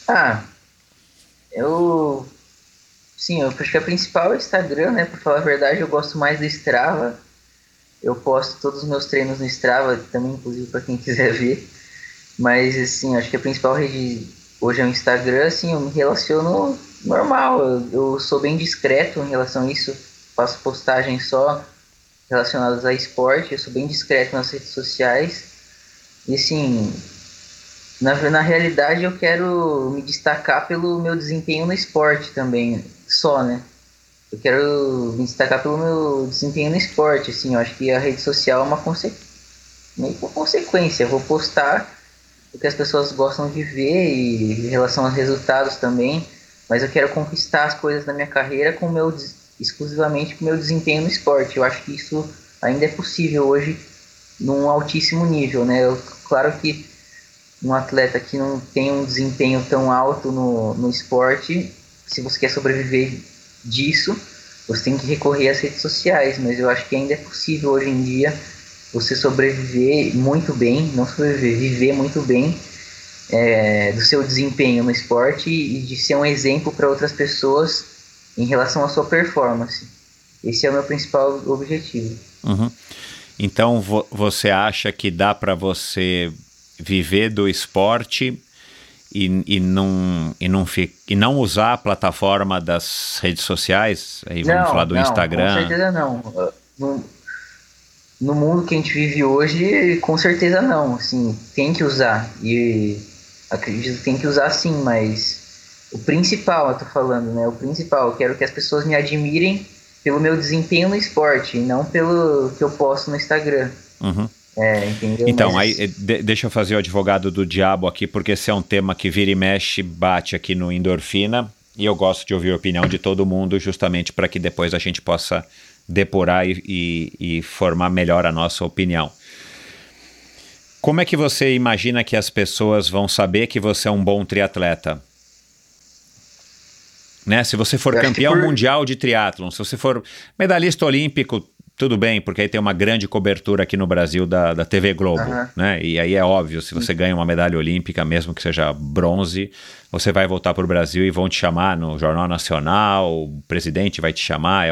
[SPEAKER 1] Ah, eu. Sim, eu acho que a principal é o Instagram, né? Pra falar a verdade, eu gosto mais do Strava. Eu posto todos os meus treinos no Strava, também, inclusive, para quem quiser ver. Mas, assim, acho que a principal rede hoje é o Instagram, assim, eu me relaciono normal, eu, eu, sou bem discreto em relação a isso, faço postagens só relacionadas a esporte, eu sou bem discreto nas redes sociais. E assim, na, na realidade eu quero me destacar pelo meu desempenho no esporte também, só, né? Eu quero me destacar pelo meu desempenho no esporte, assim, eu acho que a rede social é uma, conse meio uma consequência, eu vou postar o que as pessoas gostam de ver e em relação aos resultados também mas eu quero conquistar as coisas da minha carreira com meu exclusivamente com meu desempenho no esporte. Eu acho que isso ainda é possível hoje num altíssimo nível, né? Eu, claro que um atleta que não tem um desempenho tão alto no, no esporte, se você quer sobreviver disso, você tem que recorrer às redes sociais, mas eu acho que ainda é possível hoje em dia você sobreviver muito bem, não sobreviver, viver muito bem é, do seu desempenho no esporte e de ser um exemplo para outras pessoas em relação à sua performance. Esse é o meu principal objetivo.
[SPEAKER 2] Uhum. Então vo você acha que dá para você viver do esporte e, e, não, e, não fi, e não usar a plataforma das redes sociais? Aí vamos não, falar do
[SPEAKER 1] não,
[SPEAKER 2] Instagram.
[SPEAKER 1] Com certeza não. No, no mundo que a gente vive hoje, com certeza não. Assim, tem que usar. E acredito que tem que usar sim, mas o principal, eu tô falando, né? O principal, eu quero que as pessoas me admirem pelo meu desempenho no esporte, e não pelo que eu posto no Instagram.
[SPEAKER 2] Uhum.
[SPEAKER 1] É, entendeu?
[SPEAKER 2] Então, Mas... aí de, deixa eu fazer o advogado do diabo aqui, porque esse é um tema que vira e mexe, bate aqui no endorfina, e eu gosto de ouvir a opinião de todo mundo, justamente para que depois a gente possa depurar e, e, e formar melhor a nossa opinião. Como é que você imagina que as pessoas vão saber que você é um bom triatleta? Né? Se você for campeão por... mundial de triatlon, se você for medalhista olímpico, tudo bem, porque aí tem uma grande cobertura aqui no Brasil da, da TV Globo, uhum. né? E aí é óbvio, se você ganha uma medalha olímpica, mesmo que seja bronze, você vai voltar para o Brasil e vão te chamar no Jornal Nacional, o presidente vai te chamar. É,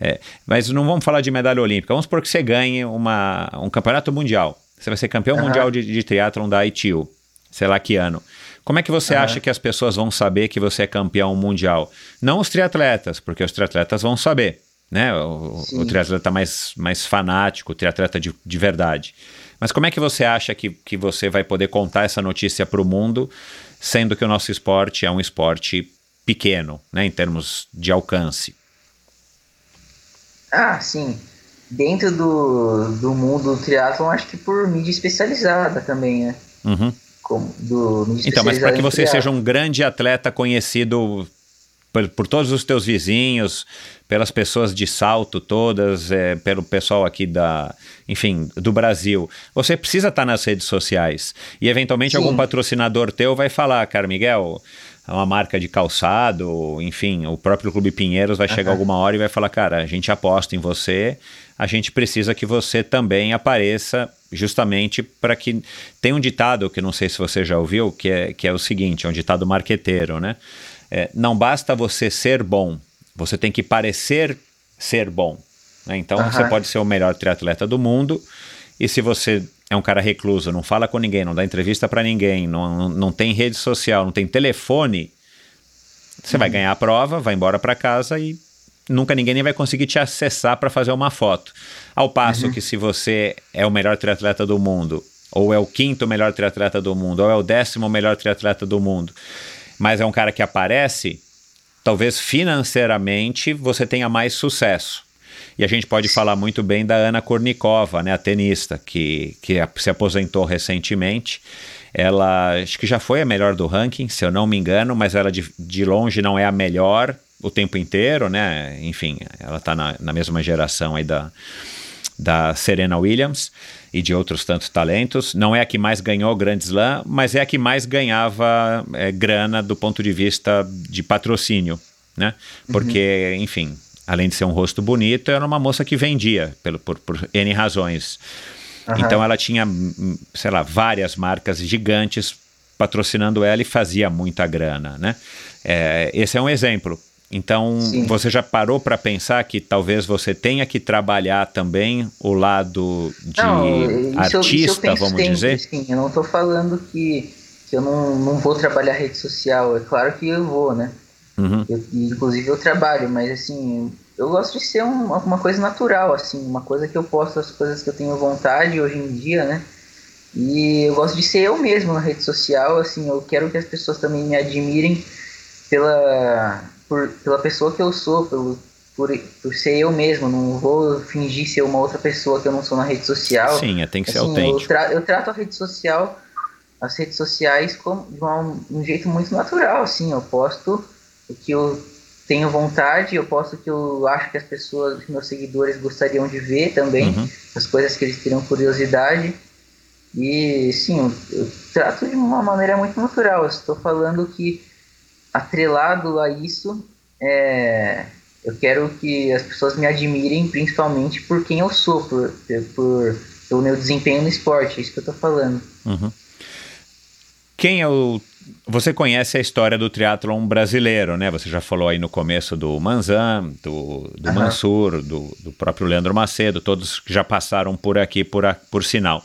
[SPEAKER 2] é, mas não vamos falar de medalha olímpica, vamos supor que você ganhe uma, um campeonato mundial. Você vai ser campeão uhum. mundial de, de triatlon da ITU, sei lá que ano. Como é que você uhum. acha que as pessoas vão saber que você é campeão mundial? Não os triatletas, porque os triatletas vão saber, né? O, o triatleta mais, mais fanático, o triatleta de, de verdade. Mas como é que você acha que, que você vai poder contar essa notícia para o mundo, sendo que o nosso esporte é um esporte pequeno, né, em termos de alcance.
[SPEAKER 1] Ah, sim. Dentro do, do mundo do triatlon, acho que por mídia especializada também, né?
[SPEAKER 2] Uhum.
[SPEAKER 1] Como, do,
[SPEAKER 2] Então, mas para que você
[SPEAKER 1] triatlon.
[SPEAKER 2] seja um grande atleta conhecido por, por todos os teus vizinhos, pelas pessoas de salto todas, é, pelo pessoal aqui da, enfim, do Brasil, você precisa estar nas redes sociais. E eventualmente
[SPEAKER 1] Sim.
[SPEAKER 2] algum patrocinador teu vai falar, cara, Miguel, é uma marca de calçado, enfim, o próprio Clube Pinheiros vai chegar
[SPEAKER 1] Aham.
[SPEAKER 2] alguma hora e vai falar, cara, a gente aposta em você, a gente precisa que você também apareça justamente para que tem um ditado que não sei se você já ouviu, que é, que é o seguinte, é um ditado marqueteiro, né? É, não basta você ser bom, você tem que parecer ser bom. né? Então
[SPEAKER 1] Aham.
[SPEAKER 2] você pode ser o melhor triatleta do mundo e se você é um cara recluso, não fala com ninguém, não dá entrevista para ninguém, não, não, não tem rede social, não tem telefone, você vai ganhar a prova, vai embora para casa e nunca ninguém nem vai conseguir te acessar para fazer uma foto. Ao passo que se você é o melhor triatleta do mundo, ou é o quinto melhor triatleta do mundo, ou é o décimo melhor triatleta do mundo, mas é um cara que aparece, talvez financeiramente você tenha mais sucesso. E a gente pode falar muito bem da Ana Kornikova, né, a tenista, que, que se aposentou recentemente. Ela acho que já foi a melhor do ranking, se eu não me engano, mas ela de, de longe não é a melhor o tempo inteiro, né? Enfim, ela está na, na mesma geração aí da, da Serena Williams e de outros tantos talentos. Não é a que mais ganhou Grand Slam, mas é a que mais ganhava é, grana do ponto de vista de patrocínio, né? Porque, enfim, além de ser um rosto bonito, era uma moça que vendia pelo, por, por N razões.
[SPEAKER 1] Aham.
[SPEAKER 2] Então ela tinha, hum, sei lá, várias marcas gigantes patrocinando ela e fazia muita grana, né? É, esse é um exemplo. Então,
[SPEAKER 1] Sim.
[SPEAKER 2] você já parou para pensar que talvez você tenha que trabalhar também o lado de
[SPEAKER 1] Não, isso eu- eu
[SPEAKER 2] artista, vamos
[SPEAKER 1] sempre,
[SPEAKER 2] dizer?
[SPEAKER 1] Assim, eu não tô falando que, que eu não, não vou trabalhar rede social. É claro que eu vou, né?
[SPEAKER 2] Uhum.
[SPEAKER 1] Eu- inclusive eu trabalho, mas assim, eu gosto de ser um- uma coisa natural, assim, uma coisa que eu posto as coisas que eu tenho vontade hoje em dia, né? E eu gosto de ser eu mesmo na rede social, assim, eu quero que as pessoas também me admirem pela, por, pela pessoa que eu sou, pelo, por, por ser eu mesmo, não vou fingir ser uma outra pessoa que eu não sou na rede social.
[SPEAKER 2] Sim, é, tem que ser
[SPEAKER 1] Assim, eu,
[SPEAKER 2] autêntico.
[SPEAKER 1] tra- eu trato a rede social, as redes sociais como de uma- um jeito muito natural, assim, eu posto o que eu tenho vontade, eu posto o que eu acho que as pessoas, meus seguidores gostariam de ver também,
[SPEAKER 2] Uhum.
[SPEAKER 1] as coisas que eles teriam curiosidade. E sim, eu, eu trato de uma maneira muito natural. Eu estou falando que atrelado a isso, é, eu quero que as pessoas me admirem principalmente por quem eu sou, por, por pelo meu desempenho no esporte, é isso que eu estou falando.
[SPEAKER 2] Uhum. Quem é o. Você conhece a história do triatlon brasileiro, né? Você já falou aí no começo do Manzan, do, do
[SPEAKER 1] Aham.
[SPEAKER 2] Mansur, do, do próprio Leandro Macedo, todos que já passaram por aqui, por, a- por sinal.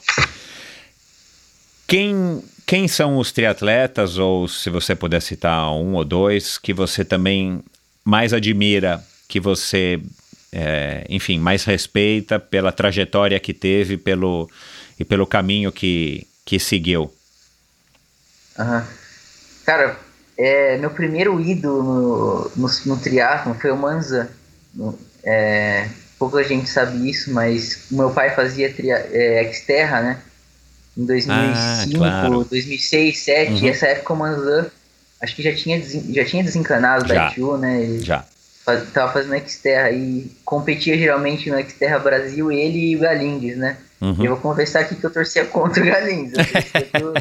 [SPEAKER 2] Quem, quem são os triatletas, ou se você puder citar um ou dois, que você também mais admira, que você, é, enfim, mais respeita pela trajetória que teve pelo, e pelo caminho que, que seguiu?
[SPEAKER 1] Aham. Cara, é, meu primeiro ídolo no, no, no triatlon foi o Manzan. É, pouca gente sabe isso, mas meu pai fazia tria, é, Xterra, né? Em 2005,
[SPEAKER 2] claro.
[SPEAKER 1] 2006, 2007,
[SPEAKER 2] Uhum.
[SPEAKER 1] essa época o Manzan acho que já tinha, já tinha desencanado
[SPEAKER 2] Já.
[SPEAKER 1] da ITU, né? Ele
[SPEAKER 2] Já.
[SPEAKER 1] faz, tava fazendo Xterra e competia geralmente no Xterra Brasil, ele e o Galindes, né?
[SPEAKER 2] Uhum.
[SPEAKER 1] Eu vou confessar aqui que eu torcia contra o Galindes. Eu, torcia pro-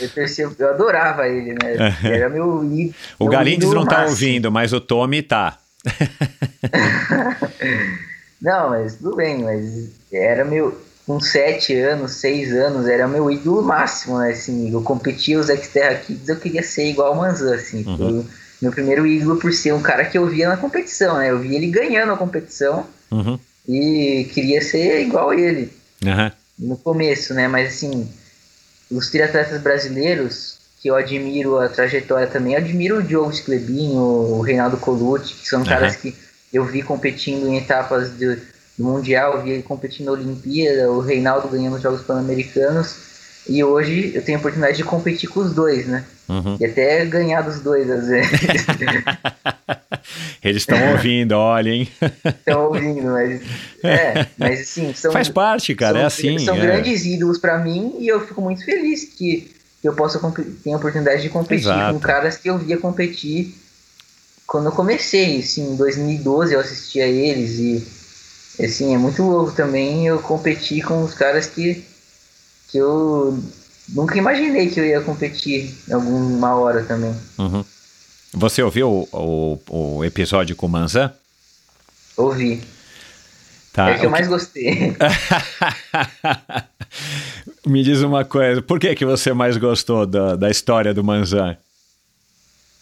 [SPEAKER 1] eu, torcia- eu adorava ele, né? Era meu ídolo.
[SPEAKER 2] o
[SPEAKER 1] meu
[SPEAKER 2] Galindes
[SPEAKER 1] ídolo
[SPEAKER 2] não tá
[SPEAKER 1] máximo.
[SPEAKER 2] ouvindo, mas o Tommy tá.
[SPEAKER 1] Não, mas tudo bem, mas era meu. Com 7 anos, 6 anos, era meu ídolo máximo, né? Assim, eu competia os Xterra Kids, eu queria ser igual o Manzan, assim.
[SPEAKER 2] Uhum.
[SPEAKER 1] Meu primeiro ídolo por ser um cara que eu via na competição, né? Eu via ele ganhando a competição
[SPEAKER 2] Uhum.
[SPEAKER 1] e queria ser igual ele.
[SPEAKER 2] Aham.
[SPEAKER 1] no começo, né? Mas assim, os triatletas brasileiros, que eu admiro a trajetória também, eu admiro o Diogo Sclebinho, o Reinaldo Colucci, que são caras que eu vi competindo em etapas do, Mundial, eu vi ele competindo na Olimpíada, o Reinaldo ganhando os Jogos Pan-Americanos. E hoje eu tenho a oportunidade de competir com os dois, né? Uhum. E até ganhar dos dois, às vezes.
[SPEAKER 2] Eles estão ouvindo, olha, hein?
[SPEAKER 1] Estão ouvindo, mas. É, mas assim. São,
[SPEAKER 2] Faz parte, cara,
[SPEAKER 1] são,
[SPEAKER 2] é assim.
[SPEAKER 1] São
[SPEAKER 2] é.
[SPEAKER 1] grandes ídolos para mim e eu fico muito feliz que, que eu possa ter a oportunidade de competir Exato. com caras que eu via competir quando eu comecei. Assim, em 2012 eu assistia eles e. Assim, é muito louco também eu competir com os caras que, que eu nunca imaginei que eu ia competir em alguma hora também.
[SPEAKER 2] Uhum. Você ouviu o, o, o, episódio com o Manzan?
[SPEAKER 1] Ouvi. Tá, é que eu mais gostei.
[SPEAKER 2] Me diz uma coisa, por que, que você mais gostou da, da história do Manzan?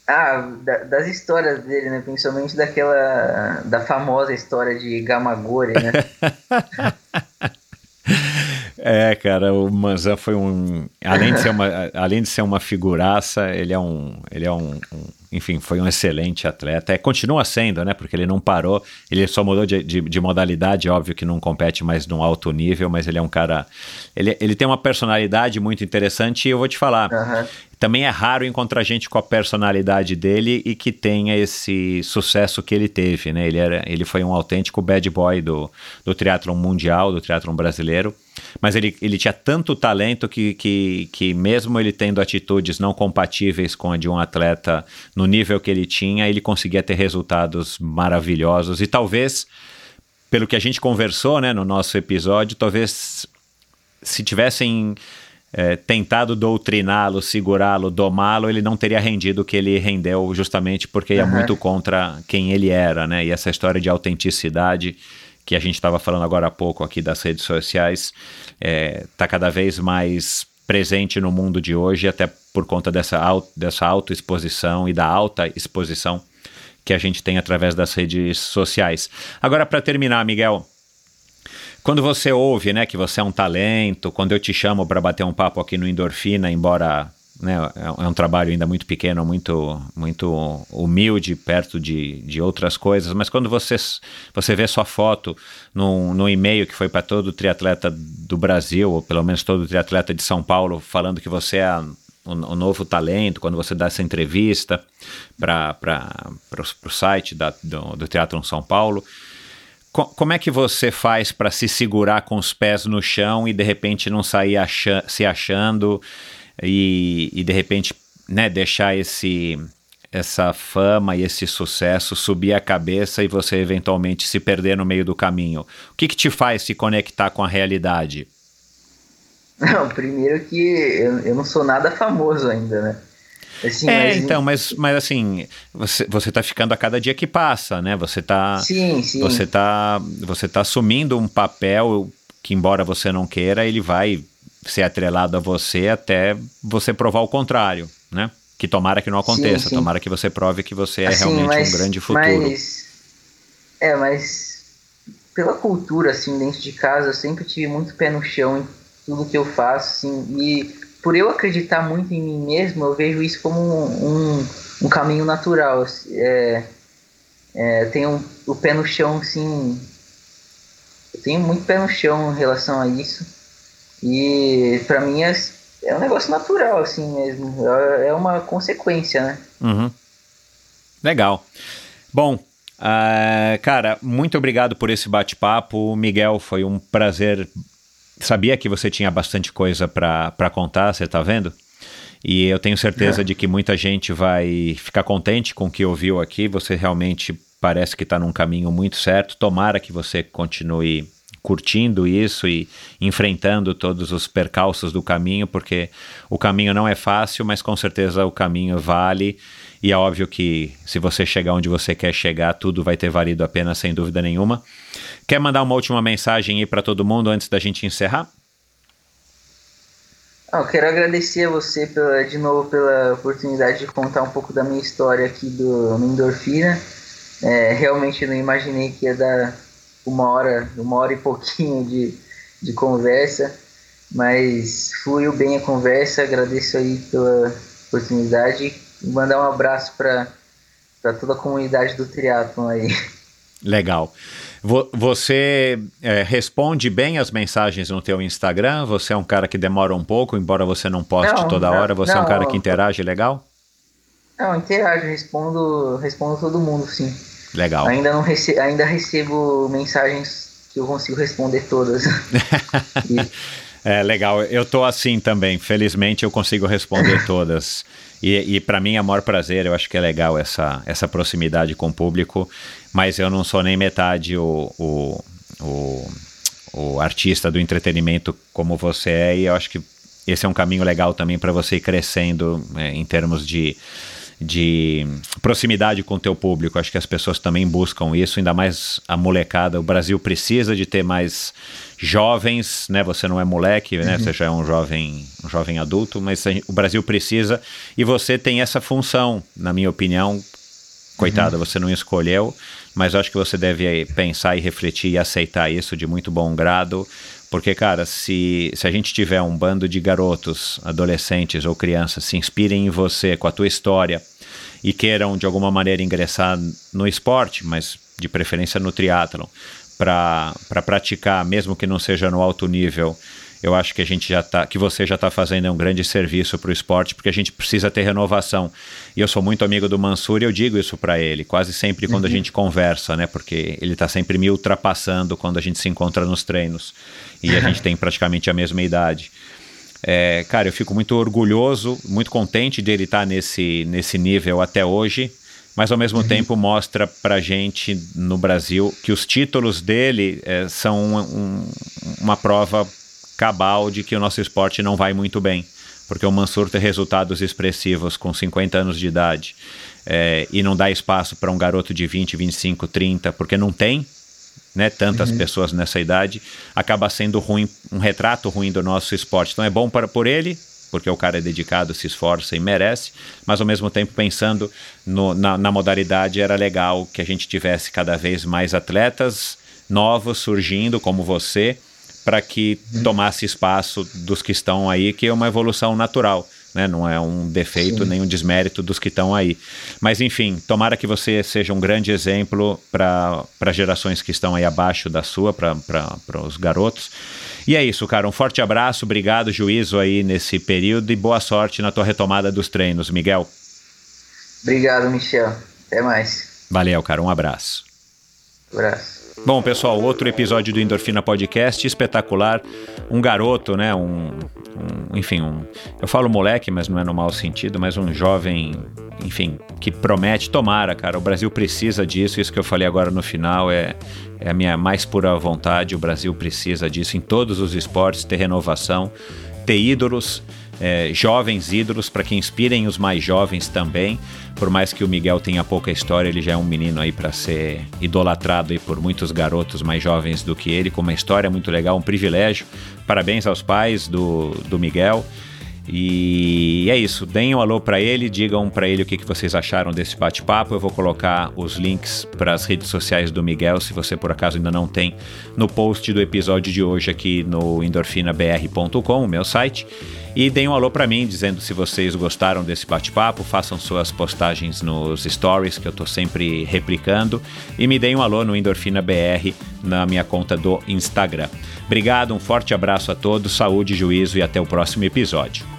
[SPEAKER 1] Ah, da, das histórias dele, né? Principalmente daquela. da famosa história de Gamagori, né?
[SPEAKER 2] É, cara, o Manzan foi um. Além de ser uma, além de ser uma figuraça, ele é um. Ele é um, um enfim, foi um excelente atleta. É, continua sendo, né? Porque ele não parou, ele só mudou de, de, de, modalidade, óbvio que não compete mais num alto nível, mas ele é um cara. Ele, ele tem uma personalidade muito interessante e eu vou te falar. Uhum. Também é raro encontrar gente com a personalidade dele e que tenha esse sucesso que ele teve, né? Ele, era, ele foi um autêntico bad boy do, do triatlon mundial, do triatlon brasileiro mas ele, ele tinha tanto talento que, que, que, mesmo ele tendo atitudes não compatíveis com a de um atleta no nível que ele tinha, ele conseguia ter resultados maravilhosos. E talvez, pelo que a gente conversou né, no nosso episódio, talvez se tivessem é, tentado doutriná-lo, segurá-lo, domá-lo, ele não teria rendido o que ele rendeu, justamente porque ia uhum. muito contra quem ele era, né? E essa história de autenticidade que a gente estava falando agora há pouco aqui das redes sociais, está é, tá cada vez mais presente no mundo de hoje, até por conta dessa, dessa autoexposição e da alta exposição que a gente tem através das redes sociais. Agora, para terminar, Miguel, quando você ouve né, que você é um talento, quando eu te chamo para bater um papo aqui no Endorfina, embora né, é, é um trabalho ainda muito pequeno, muito, muito humilde perto de, de outras coisas, mas quando você, você vê sua foto no, no e-mail que foi para todo triatleta do Brasil, ou pelo menos todo triatleta de São Paulo, falando que você é o, o novo talento, quando você dá essa entrevista para o site da, do, do Teatro São Paulo, como é que você faz para se segurar com os pés no chão e de repente não sair se achando e, e de repente né, deixar esse essa fama e esse sucesso subir a cabeça e você eventualmente se perder no meio do caminho? O que, que te faz se conectar com a realidade?
[SPEAKER 1] Não, primeiro que eu, eu não sou nada famoso ainda, né?
[SPEAKER 2] Assim, é, mas... então, mas, mas assim, você, você tá ficando a cada dia que passa, né? Você tá.
[SPEAKER 1] Sim, sim.
[SPEAKER 2] Você tá, você tá assumindo um papel que, embora você não queira, ele vai ser atrelado a você até você provar o contrário, né? Que tomara que não aconteça, sim, sim. tomara que você prove que você é assim, realmente mas, um grande futuro.
[SPEAKER 1] Mas, é, mas pela cultura, assim, dentro de casa, eu sempre tive muito pé no chão em tudo que eu faço, assim, e por eu acreditar muito em mim mesmo, eu vejo isso como um, um, um caminho natural. É, é, tenho o pé no chão, assim, eu tenho muito pé no chão em relação a isso. E para mim é, é um negócio natural, assim mesmo. É, uma consequência, né?
[SPEAKER 2] Uhum. Legal. Bom, uh, cara, muito obrigado por esse bate-papo. Miguel, foi um prazer. Sabia que você tinha bastante coisa para contar, você tá vendo? E eu tenho certeza é. de que muita gente vai ficar contente com o que ouviu aqui. Você realmente parece que está num caminho muito certo. Tomara que você continue curtindo isso e enfrentando todos os percalços do caminho, porque o caminho não é fácil, mas com certeza o caminho vale. E é óbvio que se você chegar onde você quer chegar, tudo vai ter valido a pena, sem dúvida nenhuma. Quer mandar uma última mensagem aí para todo mundo antes da gente encerrar?
[SPEAKER 1] eu quero agradecer a você pela, de novo pela oportunidade de contar um pouco da minha história aqui do Endorfina. É, realmente não imaginei que ia dar uma hora, uma hora e pouquinho de, de conversa, mas fluiu bem a conversa, agradeço aí pela oportunidade e mandar um abraço para toda a comunidade do triatlon aí.
[SPEAKER 2] Legal. Vo você é, responde bem as mensagens no teu Instagram? Você é um cara que demora um pouco, embora você não poste
[SPEAKER 1] Não,
[SPEAKER 2] toda
[SPEAKER 1] não,
[SPEAKER 2] hora. Você é um
[SPEAKER 1] não,
[SPEAKER 2] cara que interage legal?
[SPEAKER 1] Não, interajo, respondo, respondo todo mundo, sim.
[SPEAKER 2] Legal.
[SPEAKER 1] Ainda não rece ainda recebo mensagens que eu consigo responder todas.
[SPEAKER 2] É legal, eu tô assim também. Felizmente eu consigo responder todas. E, e para mim é maior prazer, eu acho que é legal essa, essa proximidade com o público, mas eu não sou nem metade o, o, o, o artista do entretenimento como você é, e eu acho que esse é um caminho legal também para você ir crescendo é, em termos de, de proximidade com o teu público. Acho que as pessoas também buscam isso, ainda mais a molecada. O Brasil precisa de ter mais jovens, né? Você não é moleque, né? Você já é um jovem, um jovem adulto, mas o Brasil precisa e você tem essa função, na minha opinião. Coitada, você não escolheu, mas acho que você deve aí pensar e refletir e aceitar isso de muito bom grado, porque, cara, se, se a gente tiver um bando de garotos, adolescentes ou crianças se inspirem em você com a tua história e queiram de alguma maneira ingressar no esporte, mas de preferência no triatlon, para praticar, mesmo que não seja no alto nível, eu acho que a gente já tá, que você já está fazendo um grande serviço para o esporte, porque a gente precisa ter renovação. E eu sou muito amigo do Mansur e eu digo isso para ele, quase sempre quando a gente conversa, né? Porque ele está sempre me ultrapassando quando a gente se encontra nos treinos. E a gente tem praticamente a mesma idade. É, cara, eu fico muito orgulhoso, muito contente dele estar nesse, nesse nível até hoje, mas ao mesmo tempo mostra pra gente no Brasil que os títulos dele é, são um- um- uma prova cabal de que o nosso esporte não vai muito bem. Porque o Mansur tem resultados expressivos com 50 anos de idade é, e não dá espaço para um garoto de 20, 25, 30, porque não tem né, tantas pessoas nessa idade, acaba sendo ruim, um retrato ruim do nosso esporte. Então é bom para por ele, porque o cara é dedicado, se esforça e merece, mas ao mesmo tempo pensando no- na, na modalidade, era legal que a gente tivesse cada vez mais atletas novos surgindo, como você, para que tomasse espaço dos que estão aí, que é uma evolução natural. Né? Não é um defeito nem um desmérito dos que estão aí. Mas, enfim, tomara que você seja um grande exemplo para gerações que estão aí abaixo da sua, para os garotos. E é isso, cara. Um forte abraço, obrigado, juízo aí nesse período e boa sorte na tua retomada dos treinos, Miguel.
[SPEAKER 1] Obrigado, Michel. Até mais.
[SPEAKER 2] Valeu, cara. Um abraço.
[SPEAKER 1] Abraço.
[SPEAKER 2] Bom, pessoal, outro episódio do Endorfina Podcast espetacular. Um garoto, né? Um, um- enfim, um, eu falo moleque, mas não é no mau sentido, mas um jovem, enfim, que promete. Tomara, cara. O Brasil precisa disso. Isso que eu falei agora no final é, é a minha mais pura vontade. O Brasil precisa disso em todos os esportes ter renovação, ter ídolos. É, jovens ídolos para que inspirem os mais jovens também. Por mais que o Miguel tenha pouca história, ele já é um menino aí para ser idolatrado aí por muitos garotos mais jovens do que ele, com uma história muito legal, um privilégio. Parabéns aos pais do, do Miguel. E é isso, deem um alô para ele, digam para ele o que, que vocês acharam desse bate-papo. Eu vou colocar os links para as redes sociais do Miguel, se você por acaso ainda não tem, no post do episódio de hoje aqui no endorfinabr.com, o meu site. E deem um alô para mim, dizendo se vocês gostaram desse bate-papo, façam suas postagens nos stories, que eu tô sempre replicando, e me deem um alô no Endorfina BR na minha conta do Instagram. Obrigado, um forte abraço a todos, saúde, juízo e até o próximo episódio.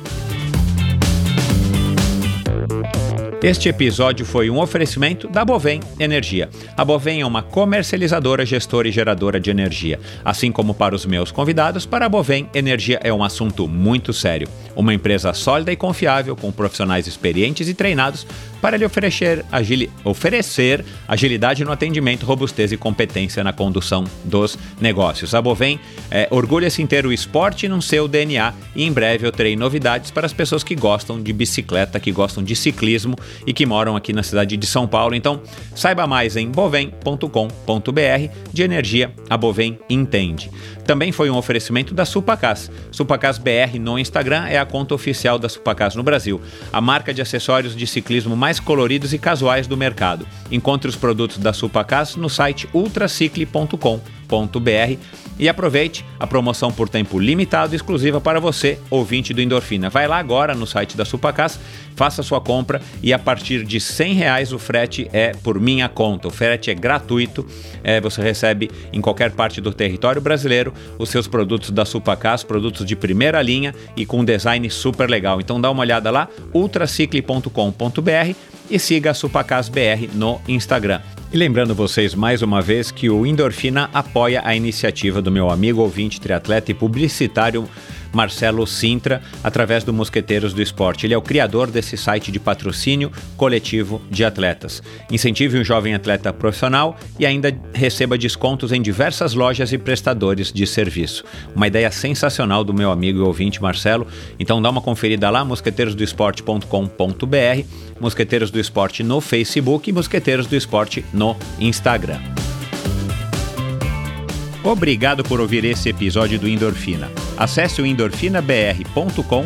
[SPEAKER 2] Este episódio foi um oferecimento da Bovem Energia. A Bovem é uma comercializadora, gestora e geradora de energia. Assim como para os meus convidados, para a Bovem, energia é um assunto muito sério. Uma empresa sólida e confiável, com profissionais experientes e treinados para lhe oferecer, agili oferecer agilidade no atendimento, robustez e competência na condução dos negócios. A Bovem é, orgulha-se em ter o esporte no seu DNA e em breve eu terei novidades para as pessoas que gostam de bicicleta, que gostam de ciclismo e que moram aqui na cidade de São Paulo. Então, saiba mais em bovem.com.br de energia a Bovem entende. Também foi um oferecimento da Supacas. Supacas BR no Instagram é a conta oficial da Supacas no Brasil, a marca de acessórios de ciclismo mais coloridos e casuais do mercado. Encontre os produtos da Supacas no site ultracicle.com e aproveite a promoção por tempo limitado exclusiva para você, ouvinte do Endorfina. Vai lá agora no site da Supacas, faça sua compra e a partir de 100 reais o frete é por minha conta. O frete é gratuito, é, você recebe em qualquer parte do território brasileiro os seus produtos da Supacas, produtos de primeira linha e com design super legal. Então dá uma olhada lá, ultracicle.com.br e siga a Supacas BR no Instagram. E lembrando vocês mais uma vez que o Endorfina apoia a iniciativa do meu amigo ouvinte, triatleta e publicitário Marcelo Sintra, através do Mosqueteiros do Esporte. Ele é o criador desse site de patrocínio coletivo de atletas. Incentive um jovem atleta profissional e ainda receba descontos em diversas lojas e prestadores de serviço. Uma ideia sensacional do meu amigo e ouvinte Marcelo. Então dá uma conferida lá, mosqueteirosdoesporte.com.br, Mosqueteiros do Esporte no Facebook e Mosqueteiros do Esporte no Instagram. Obrigado por ouvir esse episódio do Endorfina. Acesse o endorfinabr.com,